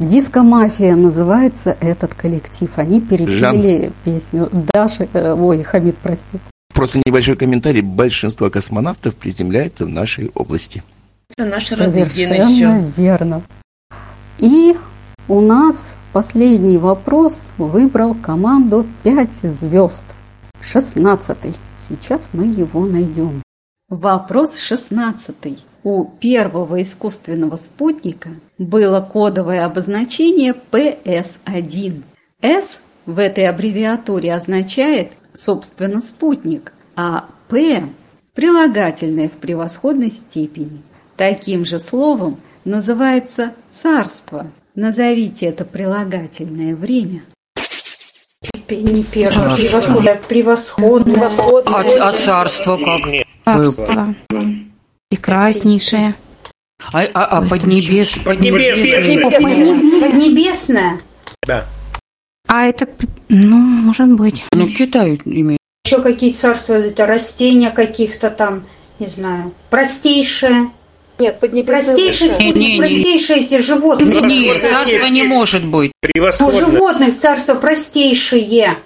Диско-мафия называется этот коллектив. Они перепели песню. Даша, э, ой, Хамид, прости. Просто небольшой комментарий. Большинство космонавтов приземляется в нашей области. Это наши родные Совершенно еще. верно. И у нас последний вопрос выбрал команду 5 звезд. 16 Сейчас мы его найдем. Вопрос 16. У первого искусственного спутника было кодовое обозначение PS1. S в этой аббревиатуре означает, собственно, спутник, а P – прилагательное в превосходной степени. Таким же словом называется царство. Назовите это прилагательное время. Не первое, превосходное, превосходное. А, а царство как? Царство. Прекраснейшее. А, а, а поднебес... Поднебесное. Поднебесное. Да. А это, ну, может быть. Ну, в Китае имеют. Еще какие царства, это растения каких-то там, не знаю, простейшее. Нет, поднебесное Простейший выше. спутник, Не-не-не. простейшие эти животные. Нет, царства не может быть. У животных царство простейшие.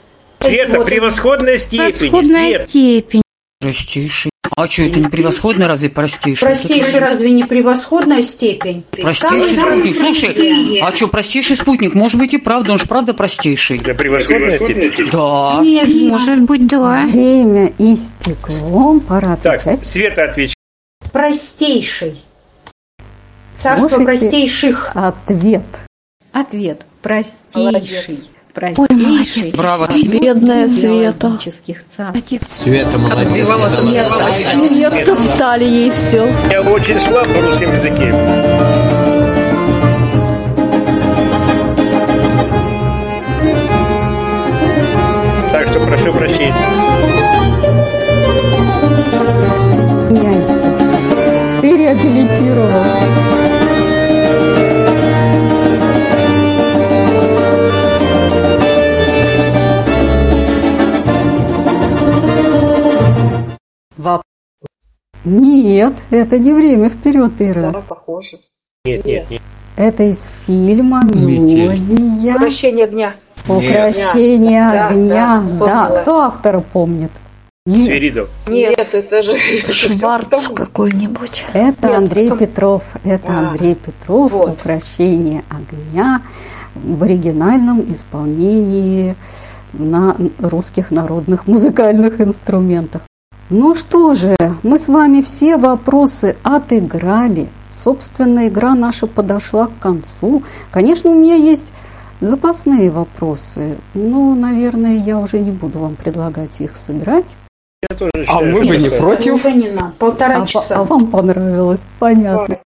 Света, Вот. превосходная степень. Превосходная степень. Простейший. А что, это не превосходно, разве простейший? Простейший разве не превосходная степень? Простейший Самые спутник. Слушай, простые. а что, простейший спутник? Может быть и правда, он же правда простейший. Да, превосходная степень. Да. Нежно. Может быть, да. Время истекло, пора Так. Света отвечает. Простейший. Царство Слушайте. простейших. Ответ. Ответ – простейший. Ой, Простейший. молодец. Браво. Бедная Света. биологических царств. Света, молодец. Отбивалась, отбивалась. Нет, топтали ей все. Я очень слаб в русском языке. Так что прошу прощения. Нет, это не время вперед, Ира. Да, похоже. Нет, нет, нет. Это из фильма. «Мелодия». Возвращение огня. Украшение Да, огня. да, Да, вспомнила. кто автора помнит? Нет, Свиридов. Нет. Нет, это же... Шварц какой-нибудь. это Нет, Андрей потом- Петров. Это А, Андрей Петров. вот. Украшение огня в оригинальном исполнении на русских народных музыкальных инструментах. Ну что же, мы с вами все вопросы отыграли. Собственно, игра наша подошла к концу. Конечно, у меня есть запасные вопросы, но, наверное, я уже не буду вам предлагать их сыграть. Я тоже А считаю, мы что бы не против. Уже не надо. Полтора А, часа. а вам понравилось, понятно.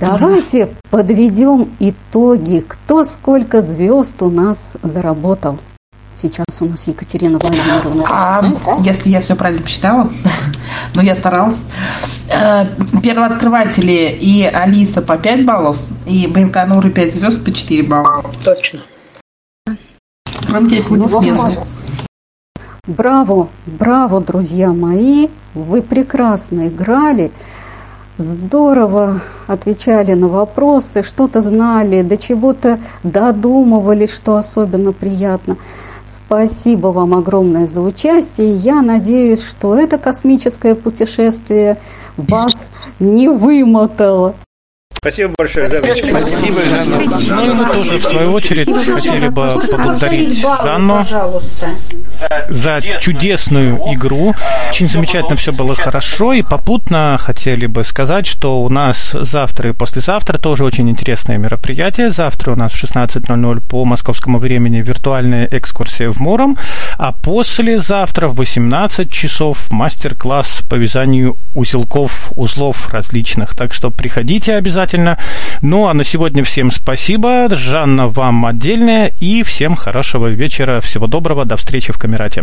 Давайте подведем итоги, кто сколько звезд у нас заработал. Сейчас у нас Екатерина Владимировна. А, если я все правильно посчитала, но я старалась. Э, Первооткрыватели и Алиса по 5 баллов, и Байконур и 5 звезд по 4 балла. Точно. Громкие аплодисменты. Браво, браво, друзья мои, вы прекрасно играли, здорово отвечали на вопросы, что-то знали, до чего-то додумывали, что особенно приятно. Спасибо вам огромное за участие. Я надеюсь, что это космическое путешествие вас не вымотало. Спасибо большое, Жанна. Спасибо, Жанна. Ну мы тоже, в свою очередь, хотели бы поблагодарить Жанну Пожалуйста. за чудесную игру. Очень замечательно все было хорошо. И попутно хотели бы сказать, что у нас завтра и послезавтра тоже очень интересное мероприятие. Завтра у нас в 16.00 по московскому времени виртуальная экскурсия в Муром, а послезавтра в 18 часов мастер-класс по вязанию узелков, узлов различных. Так что приходите обязательно. Ну а на сегодня всем спасибо. Жанна, вам отдельное. И всем хорошего вечера. Всего доброго. До встречи в Камерате.